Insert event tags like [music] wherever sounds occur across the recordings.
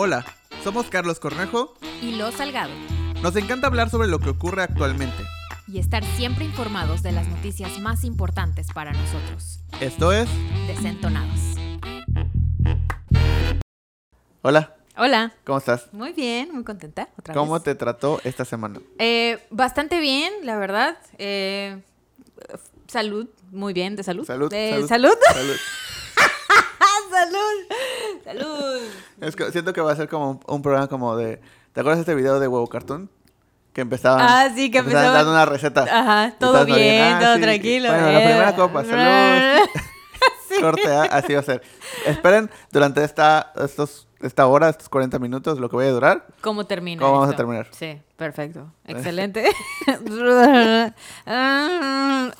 Hola, somos Carlos Cornejo. y Lo Salgado. Nos encanta hablar sobre lo que ocurre actualmente. Y estar siempre informados de las noticias más importantes para nosotros. Esto es... Desentonados. Hola, Hola. ¿cómo estás? Muy bien, muy contenta. Otra ¿Cómo vez. te trató esta semana? Eh, bastante bien, la verdad. Eh, salud, muy bien, de salud. Salud, Eh, salud. salud. Salud. [laughs] salud. Salud. Es que siento que va a ser como un, un programa como de... ¿Te acuerdas de este video de Huevo Cartoon? Que empezaban... Ah, sí, que empezaban dando una receta. Ajá, todo bien, bien, ah, todo sí. tranquilo. Bueno, la primera copa, salud. [laughs] Corte, ¿ah? así va a ser. Esperen durante esta, estos, esta hora, estos 40 minutos, lo que vaya a durar. ¿Cómo termina? ¿Cómo vamos a terminar? Sí, perfecto. [laughs] Excelente. [laughs]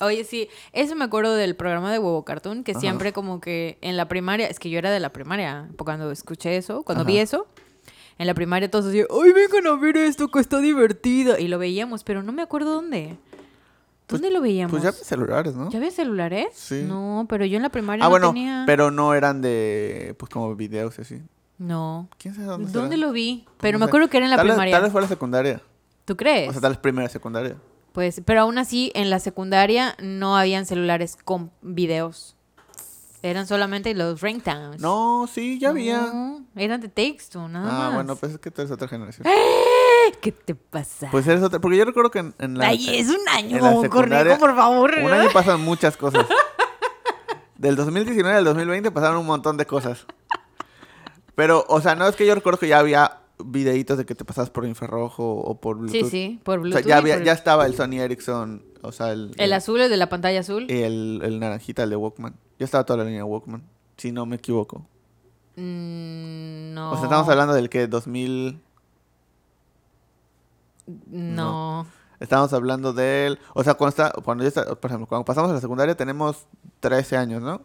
Oye, sí, eso me acuerdo del programa de Huevo Cartoon, que Ajá. siempre como que en la primaria, es que yo era de la primaria, cuando escuché eso, cuando vi eso, en la primaria todos decían, ¡ay, vengan a ver esto que está divertido! Y lo veíamos, pero no me acuerdo dónde. ¿Dónde lo veíamos? Pues ya celulares, ¿no? ¿Ya había celulares? Sí. No, pero yo en la primaria Ah, no bueno, tenía. pero no eran de, pues como videos y así. No. ¿Quién sabe dónde ¿Dónde será? lo vi? Pero No me sé. acuerdo que era en la Tal primaria. Tal vez fue la secundaria. ¿Tú crees? O sea, tal vez primera secundaria. Pues, pero aún así, en la secundaria no habían celulares con videos. Eran solamente los ringtones. No, sí, ya había. No, eran de texto, nada Ah, más. bueno, pues es que tú eres otra generación. ¿Qué te pasa? Pues eres otra. Porque yo recuerdo que en, en la. Ay, es un año, Cornejo, por favor. Un año pasan muchas cosas. Del 2019 al 2020 pasaron un montón de cosas. Pero, o sea, no es que yo recuerdo que ya había videitos de que te pasabas por infrarrojo o por Bluetooth. Sí, sí, por O Bluetooth. sea, ya, y había, por- ya estaba el Sony Ericsson, o sea, el... El azul, el de la pantalla azul. Y el, el naranjita, el de Walkman. Ya estaba toda la línea Walkman, si no me equivoco. Mm, no. O sea, estamos hablando del que 2000... No. Estamos hablando del... O sea, cuando, está, cuando, está- por ejemplo, cuando pasamos a la secundaria tenemos 13 años, ¿no?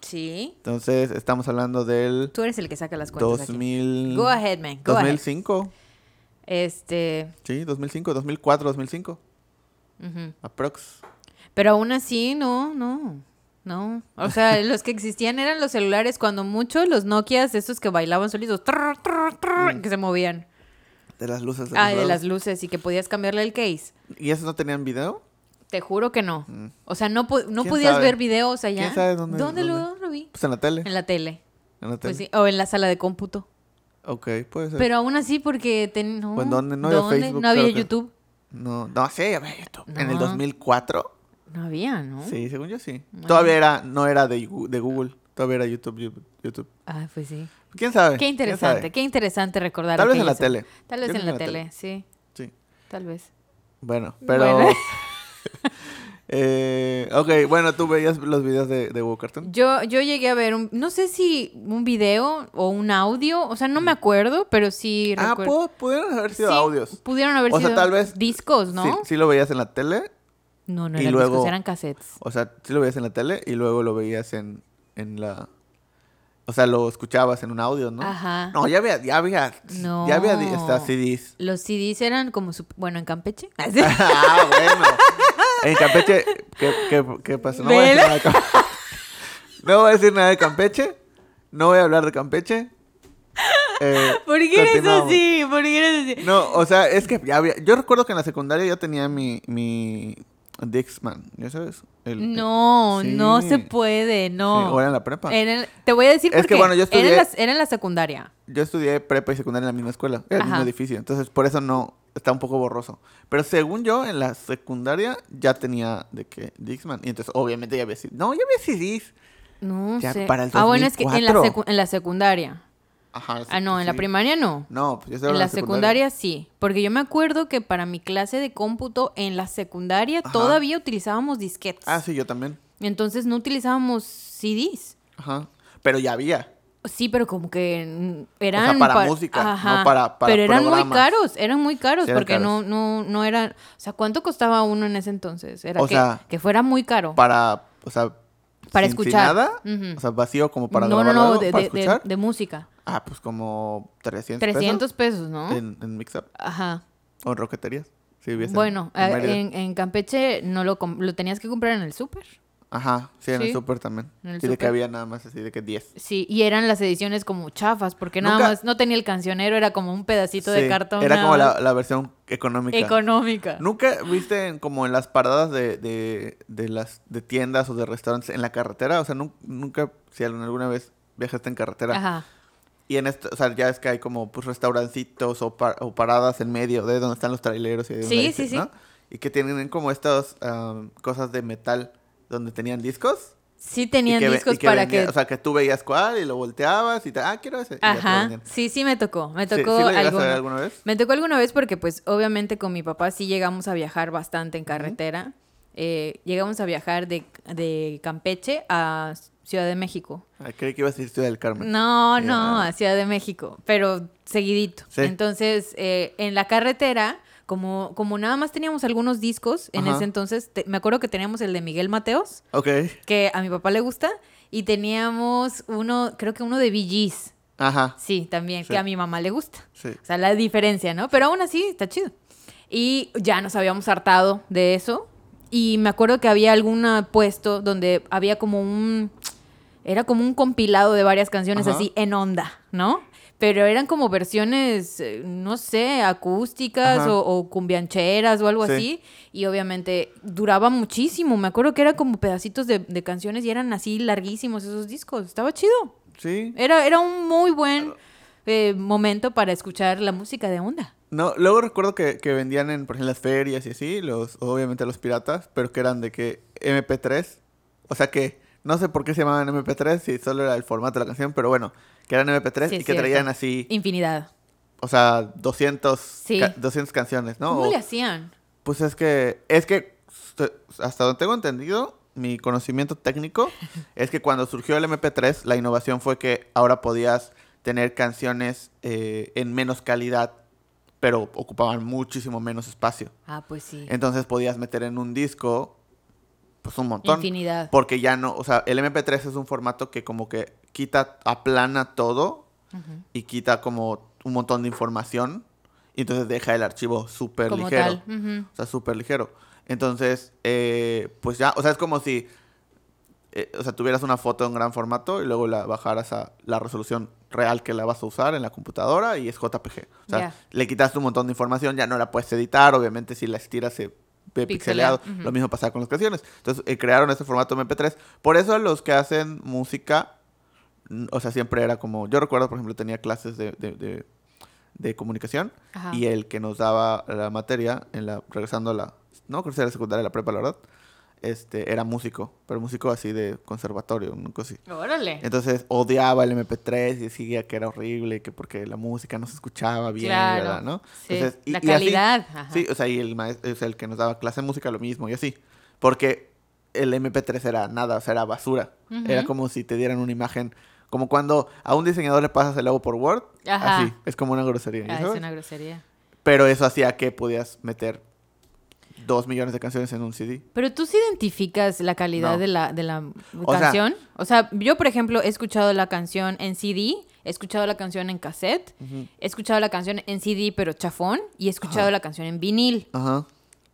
Sí. Entonces, estamos hablando del Tú eres el que saca las cuentas aquí. 2000... Go ahead, man. Go ahead. 2005. Este. Sí, 2005, 2004, 2005. ujú. Aprox. Pero aún así, no, no. No. O sea, [laughs] los que existían eran los celulares, cuando mucho los Nokias, esos que bailaban solitos, trrr, trrr, trrr, Mm. que se movían. De las luces. De Ah, de lados. las luces y que podías cambiarle el case. ¿Y esos no tenían video? Te juro que no. Mm. O sea, no, no ¿Quién podías sabe? ver videos allá. ¿Quién sabe dónde- lo, dónde? lo vi? Pues en la tele. En la tele. En la tele. Pues sí, o en la sala de cómputo. Ok, puede ser. Pero aún así, porque... ten- no, Pues, ¿dónde? No había ¿dónde? Facebook, No había que- YouTube. No, no, sí, a ver, esto. ¿En el No. 2004? No había, ¿no? Sí, según yo sí. Bueno. Todavía era, no era de, de Google, todavía era YouTube, YouTube, YouTube. Ah, pues sí. ¿Quién sabe? Qué ¿Quién interesante, sabe? qué interesante recordar. Tal vez en la tele. Tal vez en la que en la tele, sí, Sí. tal vez. Bueno, pero... Bueno. [laughs] eh, ok, bueno, tú veías los videos de, de Cartoon. Yo, yo llegué a ver, un, no sé si un video o un audio, o sea, no me acuerdo, pero sí Ah, recuerdo. pu- pudieron haber sido Sí, audios. Pudieron haber O sea, sido tal vez- discos, ¿no? Sí, sí lo veías en la tele, No, no eran luego- discos, eran cassettes. o sea, sí lo veías en la tele y luego lo veías en, en la... O sea, lo escuchabas en un audio, ¿no? Ajá. No, ya había, ya había, No. ya había estas CDs. Los CDs eran como, su- bueno, en Campeche. [laughs] ah, bueno. En Campeche, ¿qué, qué, qué pasó? No voy, a decir nada de Campeche. [laughs] no voy a decir nada de Campeche. No voy a hablar de Campeche. [laughs] Eh, ¿Por qué eres así? ¿Por qué eres así? No, o sea, es que ya había... Yo recuerdo que en la secundaria yo tenía mi... mi Dixman, ¿ya sabes? El- No, Sí. no se puede, Sí, no. o era en la prepa. Te voy a decir Es que, bueno, yo Era en, estudié- la, era en la secundaria. Yo estudié prepa y secundaria en la misma escuela, en el mismo edificio. Entonces, por eso no... Está un poco borroso. Pero según yo, en la secundaria ya tenía de que Dixman. Y entonces, obviamente, ya había... CDs. No, ya había CDs. No Ya sé. para el ah, bueno, es que en la, 2004. secu- en la secundaria. Ajá. Ah, no, en la primaria no. No, pues yo estoy En la secundaria sí, porque yo me acuerdo que para mi clase de cómputo en la secundaria Ajá. todavía utilizábamos disquetes. Ah, sí, yo también. Entonces no utilizábamos CDs. Ajá. Pero ya había. Sí, pero como que eran para pa- música, no para- para Pero eran muy programas. caros, eran muy caros Sí, eran porque caros. no no no eran, o sea, ¿cuánto costaba uno en ese entonces? Era O que, sea, que fuera muy caro. Para, o sea... Para sin- sin escuchar. nada. Ujú. O sea, vacío como para no, no, grabar no, de, para de- de- de música. Ah, pues como 300 300 pesos, ¿no? pesos en, en Mix Up Ajá. o en Roqueterías. Hubiese- Bueno, en a- Mérida. en, en Campeche no lo, lo tenías que comprar en el súper. Ajá, sí, en Sí. el súper también. En el Y de que había nada más así de que 10. Sí, y eran las ediciones como chafas, porque nada Nunca- más no tenía el cancionero, era como un pedacito Sí, de cartón. Era como la, la versión económica. económica. ¿Nunca viste en- como en las paradas de, de, de las de tiendas o de restaurantes en la carretera? O sea, nun- nunca, si alguna vez viajaste en carretera. Ajá. Y en esto, o sea, ya es que hay como pues restaurancitos o, par- o paradas en medio de donde están los traileros y de donde Sí, hay- sí, sí. ¿no? Y que tienen como estas am, cosas de metal donde tenían discos. Sí tenían que discos que para que... O sea, que tú veías cuál y lo volteabas y te, ah, quiero ese. lo Ajá. Sí, sí me tocó. Me ¿Sí- tocó ¿Sí, lo llegaste a alguno. ver alguna vez? Me tocó alguna vez porque, pues, obviamente con mi papá sí llegamos a viajar bastante en carretera. Eh, llegamos a viajar de, de Campeche a Ciudad de México. Ay, creí que ibas a decir Ciudad del Carmen. No, no, a Ciudad de México, pero seguidito. Sí. Entonces, eh, en la carretera, como, como nada más teníamos algunos discos, en Ajá. ese entonces, te- me acuerdo que teníamos el de Miguel Mateos, Ok. que a mi papá le gusta, y teníamos uno, creo que uno de Gees, Ajá. sí, también, Sí. que a mi mamá le gusta. Sí. O sea, la diferencia, ¿no? Pero aún así, está chido. Y ya nos habíamos hartado de eso. Y me acuerdo que había algún puesto donde había como un... Era como un compilado de varias canciones Ajá. así en onda, ¿no? Pero eran como versiones, eh, no sé, acústicas o, o cumbiancheras o algo Sí. así. Y obviamente duraba muchísimo. Me acuerdo que eran como pedacitos de, de canciones y eran así larguísimos esos discos. Estaba chido. Sí. Era, era un muy buen eh, momento para escuchar la música de onda. No, luego recuerdo que, que vendían en, por ejemplo, las ferias y así, los, obviamente los piratas, pero que eran de que MP3. O sea que no sé por qué se llamaban MP3, si solo era el formato de la canción, pero bueno, que eran MP3 Sí, y que traían así, Infinidad. o sea, 200, Sí. ca- 200 canciones, ¿no? ¿Cómo O- le hacían? Pues es que, es que, st- hasta donde tengo entendido, mi conocimiento técnico [laughs] es que cuando surgió el MP3, la innovación fue que ahora podías tener canciones eh, en menos calidad, pero ocupaban muchísimo menos espacio. Ah, pues sí. Entonces podías meter en un disco, pues un montón. Infinidad. Porque ya no, o sea, el MP3 es un formato que como que quita, aplana todo y quita como un montón de información. Y entonces deja el archivo súper ligero. O sea, súper ligero. Entonces, eh, pues ya, o sea, es como si, eh, o sea, tuvieras una foto en gran formato y luego la bajaras a la resolución real que la vas a usar en la computadora y es JPG. O sea, le quitaste un montón de información, ya no la puedes editar, obviamente si la estiras se Pixeleado, pixeleado. Lo mismo pasaba con las canciones. Entonces, eh, crearon este formato MP3. Por eso los que hacen música, o sea, siempre era como, yo recuerdo, por ejemplo, tenía clases de, de, de- de comunicación Ajá. y el que nos daba la materia, en la, regresando a la, no creo que la secundaria, la prepa, la verdad, este, era músico, pero músico así de conservatorio, una cosa así. Órale. Entonces odiaba el MP3 y decía que era horrible, que porque la música no se escuchaba bien, Claro, ¿verdad? ¿no? sí, Entonces, la así- calidad, ajá. sí, o sea, y el maestro, o sea, el que nos daba clase de música lo mismo y así. Porque el MP3 era nada, o sea, era basura. Era Ujú. como si te dieran una imagen, como cuando a un diseñador le pasas el logo por Word, Ajá. así, es como una grosería. ¿ya Ah, es una grosería. Pero eso hacía que podías meter dos millones de canciones en un CD. Pero tú sí identificas la calidad No. de la, de la O sea- canción. o sea, yo, por ejemplo, he escuchado la canción en CD, he escuchado la canción en cassette, he escuchado la canción en CD, pero chafón, y he escuchado Ajá. la canción en vinil. Ajá.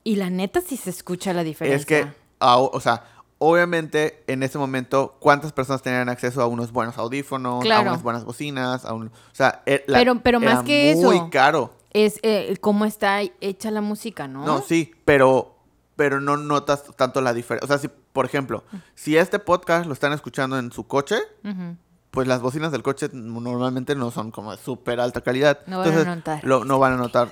Y la neta sí se escucha la diferencia. Es que, o sea, obviamente en ese momento, ¿cuántas personas tenían acceso a unos buenos audífonos, a Claro. unas buenas bocinas? A un, o sea, la- Pero- pero más era que muy eso. caro. Es eh, cómo está hecha la música, ¿no? No, sí, pero, pero no notas tanto la diferencia. O sea, si, por ejemplo, si este podcast lo están escuchando en su coche, pues las bocinas del coche normalmente no son como de súper alta calidad. No van a notar lo- no van a notar.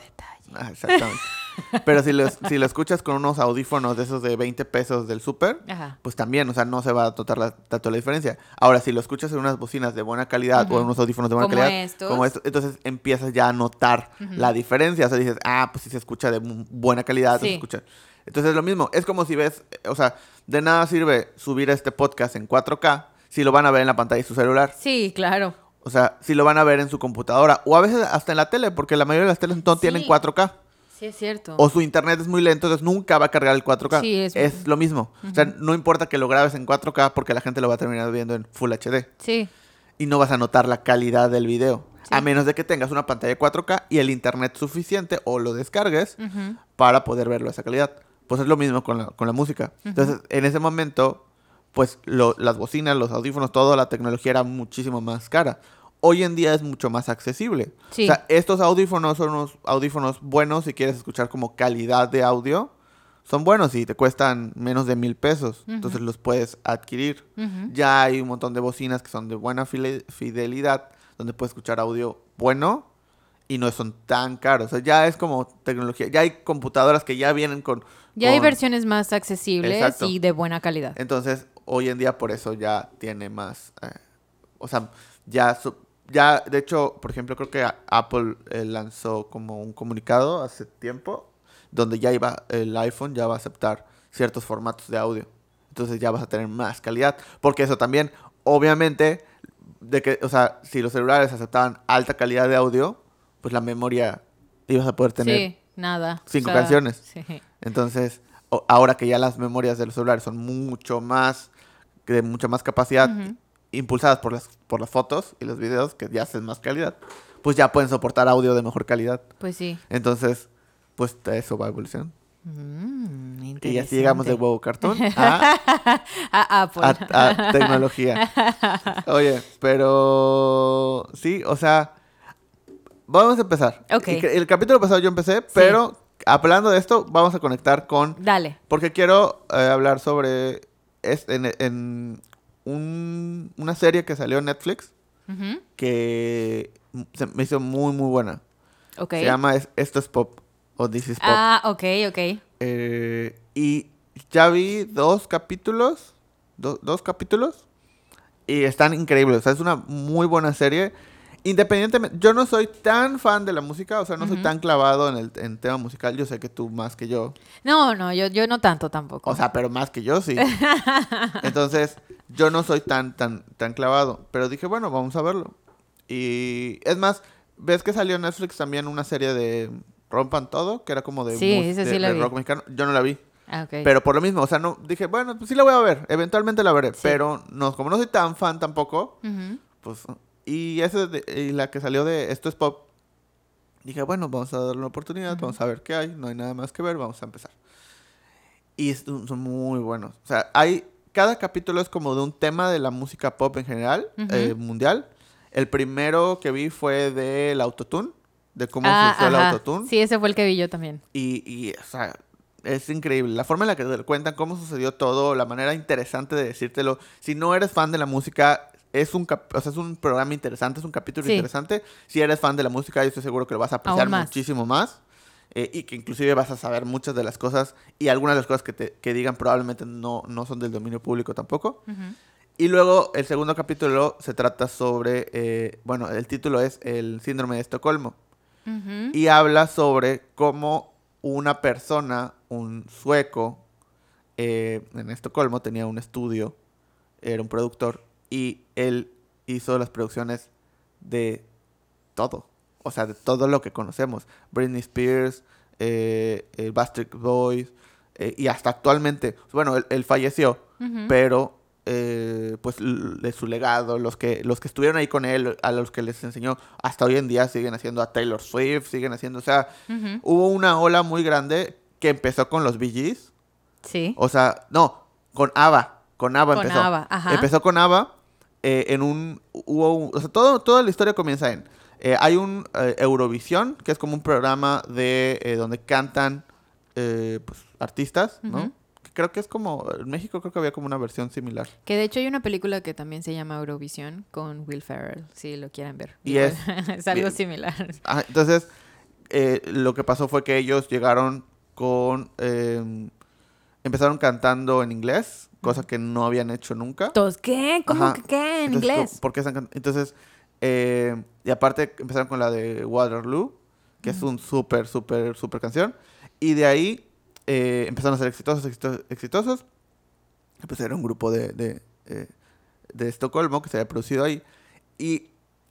Ah, exactamente. [laughs] Pero si lo, si lo escuchas con unos audífonos de esos de 20 pesos del súper, pues también, o sea, no se va a notar la, tanto la diferencia. Ahora, si lo escuchas en unas bocinas de buena calidad o en unos audífonos de buena Como calidad, estos. como esto, entonces empiezas ya a notar la diferencia. O sea, dices, ah, pues si se escucha de buena calidad, Sí. se escucha. Entonces es lo mismo. Es como si ves, eh, o sea, de nada sirve subir este podcast en 4K si lo van a ver en la pantalla de su celular. Sí, claro. O sea, si lo van a ver en su computadora o a veces hasta en la tele, porque la mayoría de las teles no tienen Sí. 4K. Sí, es cierto. O su internet es muy lento, entonces nunca va a cargar el 4K. Sí, es- es... lo mismo. O sea, no importa que lo grabes en 4K porque la gente lo va a terminar viendo en Full HD. Sí. Y no vas a notar la calidad del video. Sí. A menos de que tengas una pantalla de 4K y el internet suficiente o lo descargues para poder verlo a esa calidad. Pues es lo mismo con la, con la música. Entonces, en ese momento, pues lo- las bocinas, los audífonos, toda la tecnología era muchísimo más cara. Hoy en día es mucho más accesible. Sí. O sea, estos audífonos son unos audífonos buenos si quieres escuchar como calidad de audio. Son buenos y te cuestan menos de mil pesos. Entonces los puedes adquirir. Ya hay un montón de bocinas que son de buena fidelidad, donde puedes escuchar audio bueno y no son tan caros. O sea, ya es como tecnología. Ya hay computadoras que ya vienen con... Ya hay versiones más accesibles Exacto. y de buena calidad. Entonces, hoy en día por eso ya tiene más... eh, o sea, ya... ya, de hecho, por ejemplo, creo que Apple eh, lanzó como un comunicado hace tiempo donde ya iba el iPhone ya va a aceptar ciertos formatos de audio. Entonces ya vas a tener más calidad. Porque eso también, obviamente, de que, o sea, si los celulares aceptaban alta calidad de audio, pues la memoria ibas a poder tener. Sí, nada. cinco canciones. Sí. Entonces, o- ahora que ya las memorias de los celulares son mucho más, de mucha más capacidad. Impulsadas por las, por las fotos y los videos, que ya hacen más calidad, pues ya pueden soportar audio de mejor calidad. Pues sí. Entonces, pues eso va a evolucionar. Mm, Y así llegamos de huevo cartón [laughs] a, A Apple. a- a tecnología. [laughs] Oye, pero sí, o sea, vamos a empezar. Ok. El, el capítulo pasado yo empecé, pero hablando de esto, vamos a conectar con Dale. Porque quiero eh, hablar sobre es, en, en un- una serie que salió en Netflix que se me hizo muy muy buena. Se llama es- Esto es Pop o This is Pop. Ah, ok, ok. Eh, y ya vi dos capítulos, do- dos capítulos y están increíbles. O sea, es una muy buena serie. Independientemente, yo no soy tan fan de la música, o sea, no soy tan clavado en el en tema musical. Yo sé que tú más que yo. No, no, yo, yo no tanto tampoco. O sea, pero más que yo, sí. [laughs] Entonces, yo no soy tan, tan, tan clavado. Pero dije, bueno, vamos a verlo. Y es más, ¿ves que salió en Netflix también una serie de Rompan Todo? Que era como de, Sí, mus- ese de- sí la de vi. rock mexicano. Yo no la vi. Ah, ok. Pero por lo mismo, o sea, no dije, bueno, pues sí la voy a ver. Eventualmente la veré. Sí. Pero no, como no soy tan fan tampoco, pues... Y, ese de- y la que salió de Esto es Pop. Dije, bueno, vamos a darle una oportunidad, vamos a ver qué hay. No hay nada más que ver, vamos a empezar. Y son muy buenos. O sea, hay... Cada capítulo es como de un tema de la música pop en general, Ujú. eh, mundial. El primero que vi fue del autotune, de cómo Ah, el autotune. Sí, ese fue el que vi yo también. Y, y, o sea, es increíble. La forma en la que te cuentan, cómo sucedió todo, la manera interesante de decírtelo. Si no eres fan de la música, es un, cap- o sea, es un programa interesante, es un capítulo Sí. interesante. Si eres fan de la música, yo estoy seguro que lo vas a apreciar más. muchísimo más. eh, y que inclusive vas a saber muchas de las cosas y algunas de las cosas que, te, que digan probablemente no, no son del dominio público tampoco. Y luego el segundo capítulo se trata sobre, eh, bueno, el título es El síndrome de Estocolmo y habla sobre cómo una persona, un sueco, eh, en Estocolmo tenía un estudio, era un productor, y él hizo las producciones de todo, o sea, de todo lo que conocemos, Britney Spears, eh, el Backstreet Boys, eh, y hasta actualmente, bueno, él, él falleció, pero eh, pues de su legado, los que, los que estuvieron ahí con él, a los que les enseñó, hasta hoy en día siguen haciendo a Taylor Swift, siguen haciendo, o sea, hubo una ola muy grande que empezó con los Bee Gees, Sí. o sea, no, con ABBA, con ABBA Con empezó. ABBA, ajá. Empezó con ABBA, eh, en un, hubo, un- o sea, todo, toda la historia comienza en, eh, hay un eh, Eurovisión, que es como un programa de, eh, donde cantan, eh, pues, artistas, ¿no? Ujú. Creo que es como, en México creo que había como una versión similar. Que de hecho hay una película que también se llama Eurovisión con Will Ferrell, si lo quieren ver. Y es- [laughs] es algo bien. similar. Ah, entonces, eh, lo que pasó fue que ellos llegaron con... eh, empezaron cantando en inglés, cosa que no habían hecho nunca. Todos, ¿qué? ¿Cómo Ajá. que qué? En Entonces, inglés. ¿por- qué están Entonces, eh, y aparte empezaron con la de Waterloo, que es un súper, súper, súper canción. Y de ahí eh, empezaron a ser exitosos, exitosos, exitosos. Pues era un grupo de, de, eh, de Estocolmo que se había producido ahí. Y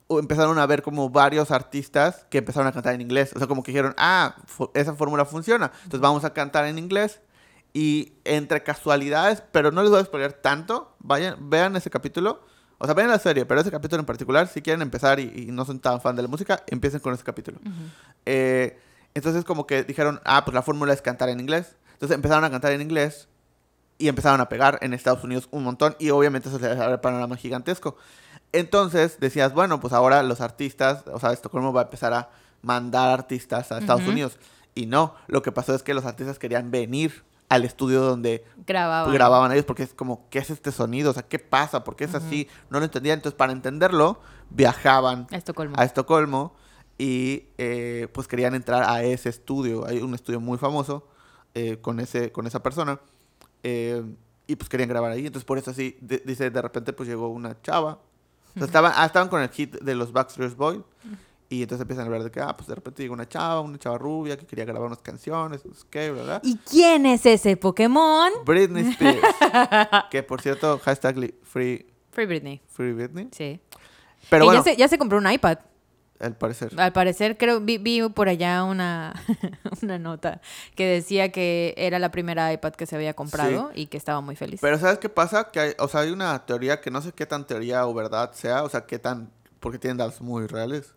empezaron a ver como varios artistas que empezaron a cantar en inglés. O sea, como que dijeron, ah, esa fórmula funciona. Entonces vamos a cantar en inglés. Y entre casualidades, pero no les voy a spoiler tanto, vayan, vean ese capítulo. O sea, vean la serie, pero ese capítulo en particular, si quieren empezar y, y no son tan fan de la música, empiecen con ese capítulo. Ujú. Eh, entonces como que dijeron, ah, pues la fórmula es cantar en inglés. Entonces empezaron a cantar en inglés y empezaron a pegar en Estados Unidos un montón y obviamente eso se abre el panorama gigantesco. Entonces decías, bueno, pues ahora los artistas, o sea, Estocolmo va a empezar a mandar artistas a Estados Ujú. Unidos. Y no, lo que pasó es que los artistas querían venir al estudio donde Grababan. grababan ellos porque es como, ¿qué es este sonido? O sea, ¿qué pasa? ¿Por qué es así? No lo entendían. Entonces, para entenderlo, viajaban A Estocolmo. a Estocolmo y eh, pues querían entrar a ese estudio. Hay un estudio muy famoso eh, con, ese, con esa persona eh, y pues querían grabar ahí. Entonces por eso así, de- dice, de repente pues llegó una chava. O sea, estaban, ah, estaban con el hit de los Backstreet Boys y entonces empiezan a hablar de que, ah, pues de repente llegó una chava, una chava rubia que quería grabar unas canciones, qué, ¿verdad? ¿Y quién es ese Pokémon? Britney [laughs] Spears. que por cierto, hashtag free, Free Britney. free Britney. Sí. Pero bueno, ya, se, ya se compró un iPad. al parecer. Al parecer, creo, vi, vi por allá una, [laughs] una nota que decía que era la primera iPad que se había comprado y que estaba muy feliz. Pero ¿sabes qué pasa? Que hay, o sea, hay una teoría que no sé qué tan teoría o verdad sea, o sea, qué tan, porque tienen datos muy reales,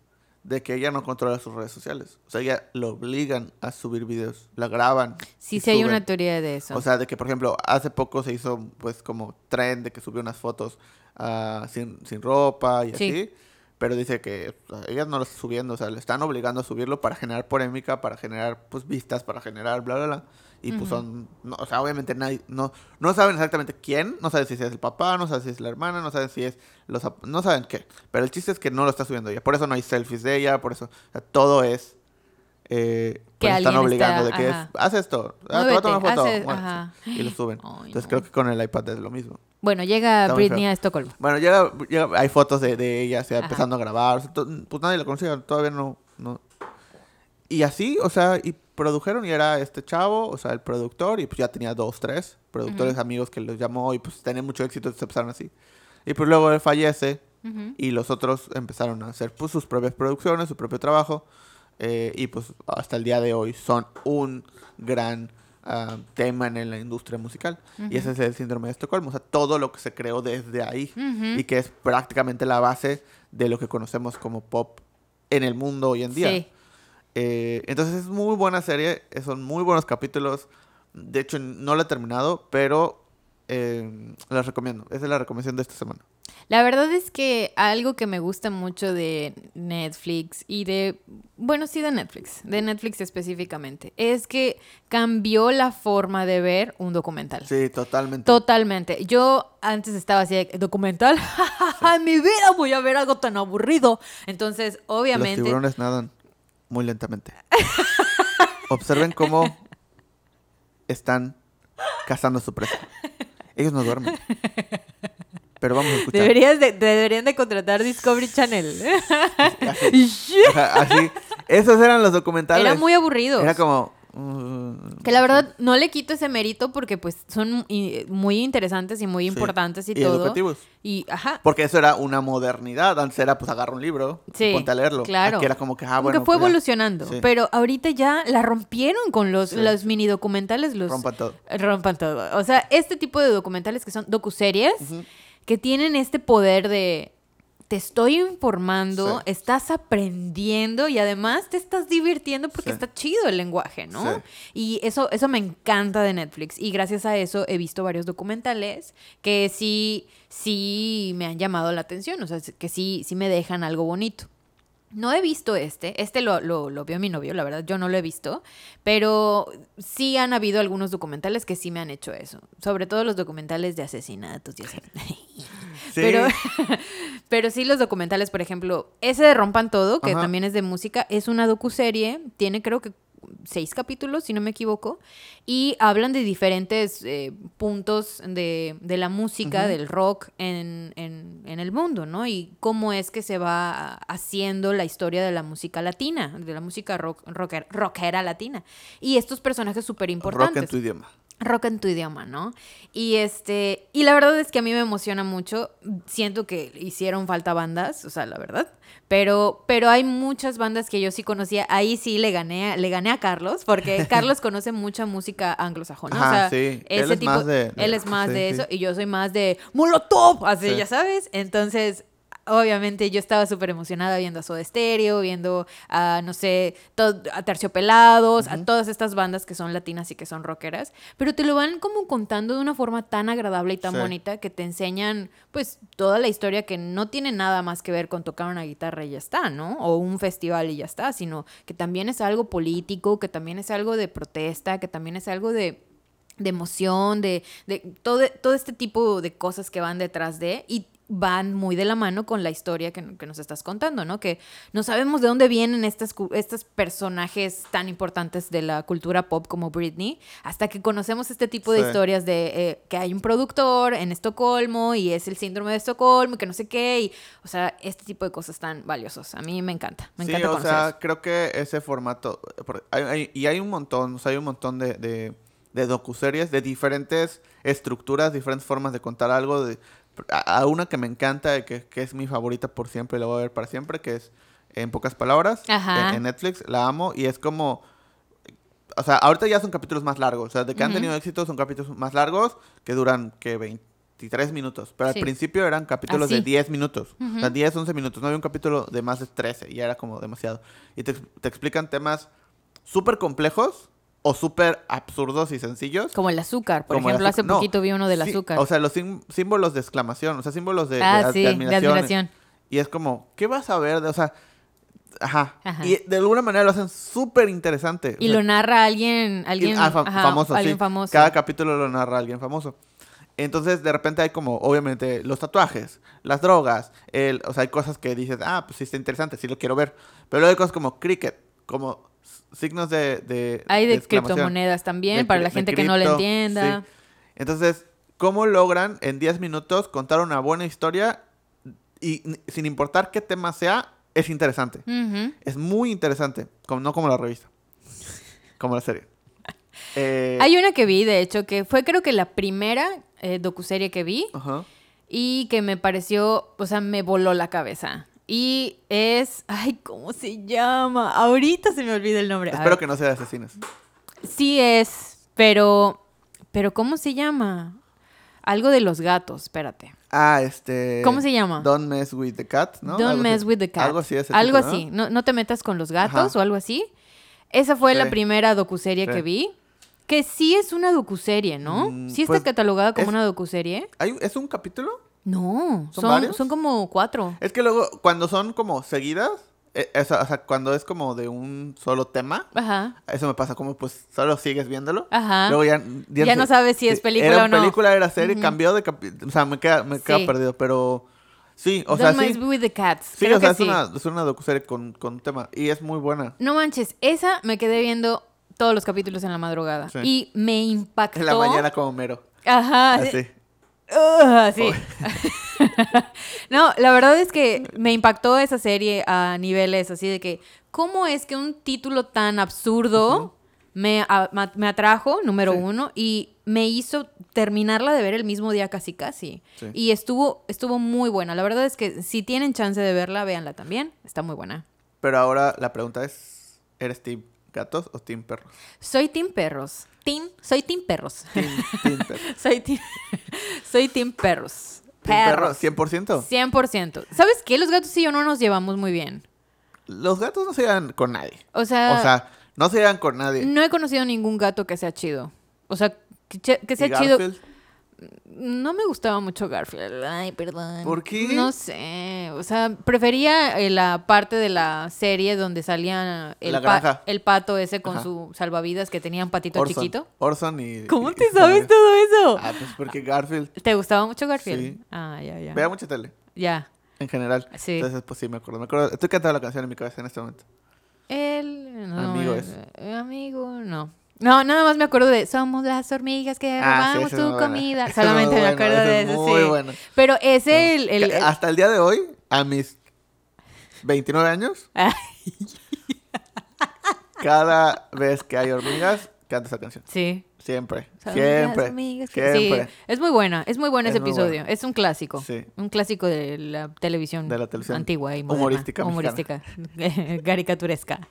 de que ella no controla sus redes sociales. O sea, ella lo obligan a subir videos, la graban. sí, sí hay una teoría de eso. O sea, de que, por ejemplo, hace poco se hizo, pues, como trend de que subió unas fotos ah, sin, sin ropa y Sí. así. Pero dice que o sea, ella no lo está subiendo, o sea, le están obligando a subirlo para generar polémica, para generar, pues, vistas, para generar bla, bla, bla. Y pues son, no, o sea, obviamente nadie, no, no saben exactamente quién, no saben si es el papá, no saben si es la hermana, no saben si es los, no saben qué. Pero el chiste es que no lo está subiendo ella. Por eso no hay selfies de ella, por eso, o sea, todo es, eh, Que pues, están obligando está- de que es, haz esto, ah, te voy a tomar Muévete, una foto, hace- bueno, sí, y lo suben. Ay, Entonces no. creo que con el iPad es lo mismo. Bueno, llega Está Britney a Estocolmo. Bueno, llega, llega- hay fotos de, de ella, o sea, empezando a grabar, o sea, to- pues nadie la conocía, todavía no, no. Y así, o sea, y produjeron y era este chavo, o sea, el productor, y pues ya tenía dos, tres productores amigos que los llamó y pues tenían mucho éxito, entonces empezaron así. Y pues luego él fallece y los otros empezaron a hacer pues sus propias producciones, su propio trabajo, eh, y pues hasta el día de hoy son un gran ah, tema en la industria musical. Y ese es el síndrome de Estocolmo, o sea, todo lo que se creó desde ahí y que es prácticamente la base de lo que conocemos como pop en el mundo hoy en día. Sí. Eh, entonces es muy buena serie, son muy buenos capítulos. De hecho, no la he terminado, pero eh, las recomiendo. Esa es la recomendación de esta semana. La verdad es que algo que me gusta mucho de Netflix y de, bueno, sí de Netflix, de Netflix específicamente, es que cambió la forma de ver un documental. Sí, totalmente. Totalmente. Yo antes estaba así, documental, [laughs] en mi vida voy a ver algo tan aburrido. Entonces, Los obviamente, tiburones nadan muy lentamente. [laughs] Observen cómo están cazando su presa. Ellos no duermen. [laughs] Pero vamos a escuchar. deberías de- deberían de contratar Discovery Channel. [laughs] [laughs] Así. Esos eran los documentales. Era muy aburrido. Era como... mm, Que la verdad no le quito ese mérito porque pues son muy interesantes y muy Sí. importantes y, Y todo. educativos. Y ajá. Porque eso era una modernidad. Antes era, pues, agarra un libro y Sí, ponte a leerlo. claro. Aquí era como que, ah, bueno, que fue pues, evolucionando. Sí. Pero ahorita ya la rompieron con los, los mini documentales, los rompan todo. rompan todo. O sea, este tipo de documentales que son docuseries, que tienen este poder de te estoy informando, Sí. estás aprendiendo y además te estás divirtiendo porque Sí. está chido el lenguaje, ¿no? Sí. Y eso, eso me encanta de Netflix. Y gracias a eso he visto varios documentales que sí, sí me han llamado la atención. O sea, que sí, sí me dejan algo bonito. No he visto este, este lo, lo, lo vio mi novio, la verdad, yo no lo he visto, pero sí han habido algunos documentales que sí me han hecho eso, sobre todo los documentales de asesinatos y así. [laughs] Sí. Pero, [laughs] pero sí los documentales, por ejemplo, ese de Rompan Todo, que Ajá. también es de música, es una docuserie, tiene creo que seis capítulos, si no me equivoco, y hablan de diferentes eh, puntos de, de la música, del rock en, en- en el mundo, ¿no? Y cómo es que se va haciendo la historia de la música latina, de la música rock, rocker- rockera latina. Y estos personajes súper importantes Rock en tu idioma. Rock en tu idioma, ¿no? Y este, y la verdad es que a mí me emociona mucho. Siento que hicieron falta bandas, o sea, la verdad. Pero, pero hay muchas bandas que yo sí conocía. Ahí sí le gané, a- le gané a Carlos, porque [laughs] Carlos conoce mucha música anglosajona. o Ajá, sea, sí. Él ese es tipo, más de- él es más sí, de sí. eso, y yo soy más de Molotov, así, Sí. ya sabes. Entonces, obviamente yo estaba súper emocionada viendo a Soda Stereo, viendo a, no sé, a Terciopelados, a todas estas bandas que son latinas y que son rockeras, pero te lo van como contando de una forma tan agradable y tan Sí. bonita que te enseñan, pues, toda la historia que no tiene nada más que ver con tocar una guitarra y ya está, ¿no? O un festival y ya está, sino que también es algo político, que también es algo de protesta, que también es algo de de emoción, de, de todo, todo este tipo de cosas que van detrás de y van muy de la mano con la historia que, que nos estás contando, ¿no? Que no sabemos de dónde vienen estas, estos personajes tan importantes de la cultura pop como Britney, hasta que conocemos este tipo de Sí. historias de eh, que hay un productor en Estocolmo y es el síndrome de Estocolmo y que no sé qué, y, o sea, este tipo de cosas tan valiosos. A mí me encanta, me sí, encanta o conocer sea, eso. creo que ese formato. hay- y hay un montón, o sea, hay un montón de, de, de docuseries de diferentes estructuras, diferentes formas de contar algo. De, a, una que me encanta, que, que es mi favorita por siempre, y la voy a ver para siempre, que es En pocas palabras, en, en Netflix. La amo y es como. O sea, ahorita ya son capítulos más largos. O sea, de que han tenido éxito son capítulos más largos que duran, que 23 minutos. Pero Sí. al principio eran capítulos de Así. 10 minutos. O sea, Ujú. 10, 11 minutos. No había un capítulo de más de 13. Y era como demasiado. Y te, te explican temas súper complejos o súper absurdos y sencillos. Como el azúcar, por como ejemplo, hace. No, poquito vi uno del sí, azúcar. O sea, los símbolos de exclamación. O sea, símbolos de, ah, sí, de de admiración. Y es como, ¿qué vas a ver? De- O sea, ajá. Ajá. Y de alguna manera lo hacen súper interesante. O Y sea, lo narra alguien, alguien ah, fa- ajá, famoso, alguien sí. famoso. Cada capítulo lo narra alguien famoso. Entonces, de repente hay como, obviamente, los tatuajes, las drogas, el, o sea, hay cosas que dices, ah, pues sí está interesante, sí lo quiero ver. Pero luego hay cosas como cricket, como signos de... de Hay de, criptomonedas también, De para la gente que no le cripto, entienda. sí. Entonces, ¿cómo logran en 10 minutos contar una buena historia y sin importar qué tema sea, es interesante? Es muy interesante, como, no como la revista, como la serie. [laughs] Eh, Hay una que vi, de hecho, que fue creo que la primera eh, docuserie que vi ajá. y que me pareció, o sea, me voló la cabeza. Y es, ay, ¿cómo se llama? Ahorita se me olvida el nombre. Espero que no sea de asesinos. Sí es, pero, pero ¿cómo se llama? Algo de los gatos, espérate. Ah, este. ¿Cómo se llama? Don't mess with the cat, ¿no? Don't Algo mess así. with the cat. Algo así Algo ¿no? así. ¿no? No te metas con los gatos Ajá. o algo así. Esa fue la primera docuserie Sí. que vi. Que sí es una docuserie, ¿no? Mm, sí está pues, catalogada como es- una docuserie. ¿Hay- ¿Es un capítulo? No, ¿Son son, varios? son como cuatro. Es que luego, cuando son como seguidas, eh, o sea, o sea, cuando es como de un solo tema, Ajá. eso me pasa, como pues solo sigues viéndolo. Ajá. Luego ya, Ya no sabes si es película era o no. película, era serie, cambió de capítulo. O sea, me queda, me queda Sí. perdido, pero sí, o sea, Don't sí. mess with the cats. Sí, Creo o sea, es, sí. una, es una docuserie con, con tema y es muy buena. No manches, esa me quedé viendo todos los capítulos en la madrugada. Sí. Y me impactó. En la mañana como mero. Ajá. Así. Ugh, sí. [laughs] no, la verdad es que me impactó esa serie a niveles así de que, ¿cómo es que un título tan absurdo me, a- me atrajo, número Sí. uno, y me hizo terminarla de ver el mismo día casi casi? Sí. Y estuvo, estuvo muy buena. La verdad es que si tienen chance de verla, véanla también. Está muy buena. Pero ahora la pregunta es, ¿eres team gatos o team perros? Soy Team Perros. Team, soy Team Perros. Team, team perros. [laughs] soy Team, soy Team Perros. ¿Team perros? ¿100%? 100%. ¿Sabes qué? Los gatos y yo no nos llevamos muy bien. Los gatos no se llevan con nadie. O sea, O sea, no se llevan con nadie. no he conocido ningún gato que sea chido. O sea, que, que ¿Y sea chido. Garfield? No me gustaba mucho Garfield. Ay, perdón. ¿Por qué? No sé. O sea, prefería eh, la parte de la serie donde salía el, pa- el pato ese con Ajá. su salvavidas que tenía un patito Orson. chiquito. Orson y... ¿Cómo y- te sabes todo eso? Ah, pues porque Garfield ¿Te gustaba mucho Garfield? Sí. Ah, ya, ya. vea mucha tele, Ya. en general. Sí. Entonces, pues sí, me acuerdo. Me acuerdo. Estoy cantando la canción en mi cabeza en este momento. El no, Amigo es. amigo, no. No, nada más me acuerdo de Somos las hormigas que Ah, robamos es tu buena. comida. Es Solamente me acuerdo de es eso, muy sí. buena. Pero ese el, el- Que el- Hasta el día de hoy, a mis 29 años, [laughs] Ah, cada vez que hay hormigas, canto esa canción. sí. Siempre. Siempre. Siempre. Sí, es muy buena, es muy bueno Es ese muy episodio. buena. Es un clásico. Sí. Un clásico de la televisión, De la televisión antigua y moderna. humorística Humorística. [laughs] caricaturesca.